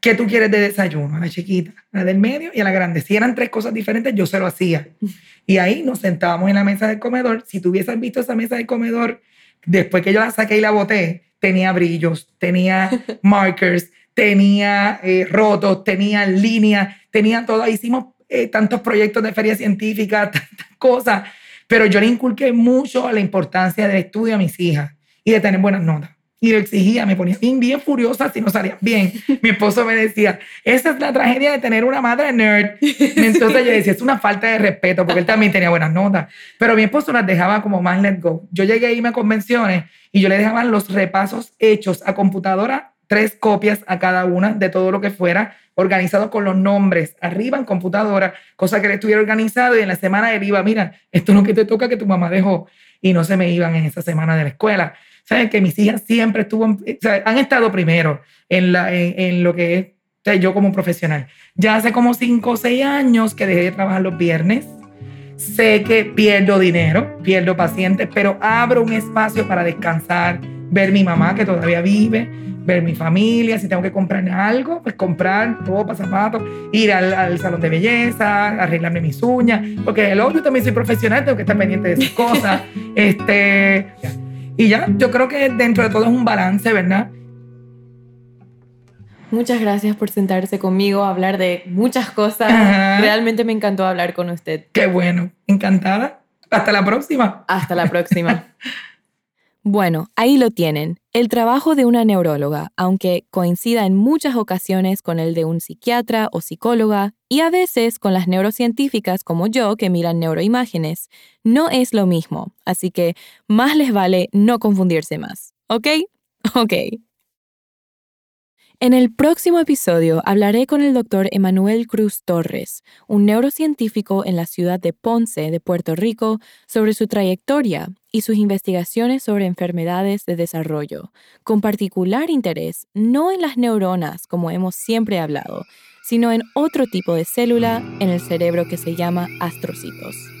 ¿Qué tú quieres de desayuno? A la chiquita, a la del medio y a la grande. Si eran tres cosas diferentes, yo se lo hacía. Y ahí nos sentábamos en la mesa del comedor. Si tú hubieses visto esa mesa del comedor, después que yo la saqué y la boté, tenía brillos, tenía markers, tenía eh, rotos, tenía líneas, tenía todo. Hicimos eh, tantos proyectos de feria científica, tantas cosas. Pero yo le inculqué mucho la importancia del estudio a mis hijas y de tener buenas notas. Y lo exigía, me ponía bien, bien furiosa si no salía bien. Mi esposo me decía, esa es la tragedia de tener una madre nerd. Entonces yo decía, es una falta de respeto, porque él también tenía buenas notas. Pero mi esposo las dejaba como más let go. Yo llegué a irme a convenciones y yo le dejaba los repasos hechos a computadora, tres copias a cada una de todo lo que fuera, organizado con los nombres arriba en computadora, cosa que él estuviera organizado y en la semana él iba, mira, esto es lo que te toca que tu mamá dejó. Y no se me iban en esa semana de la escuela. Saben que mis hijas siempre estuvo, o sea, han estado primero en, la, en, en lo que es o sea, yo como profesional. Ya hace como cinco o seis años que dejé de trabajar los viernes. Sé que pierdo dinero, pierdo pacientes, pero abro un espacio para descansar, ver mi mamá que todavía vive, ver mi familia, si tengo que comprar algo, pues comprar ropa, zapatos, ir al, al salón de belleza, arreglarme mis uñas, porque el yo también soy profesional, tengo que estar pendiente de esas cosas. este, y ya, yo creo que dentro de todo es un balance, ¿verdad? Muchas gracias por sentarse conmigo a hablar de muchas cosas. Ajá. Realmente me encantó hablar con usted. Qué bueno, encantada. Hasta la próxima. Hasta la próxima. Bueno, ahí lo tienen. El trabajo de una neuróloga, aunque coincida en muchas ocasiones con el de un psiquiatra o psicóloga, y a veces con las neurocientíficas como yo que miran neuroimágenes, no es lo mismo. Así que más les vale no confundirse más. ¿Ok? Ok. En el próximo episodio hablaré con el doctor Emanuel Cruz Torres, un neurocientífico en la ciudad de Ponce, de Puerto Rico, sobre su trayectoria y sus investigaciones sobre enfermedades de desarrollo, con particular interés no en las neuronas como hemos siempre hablado, sino en otro tipo de célula en el cerebro que se llama astrocitos.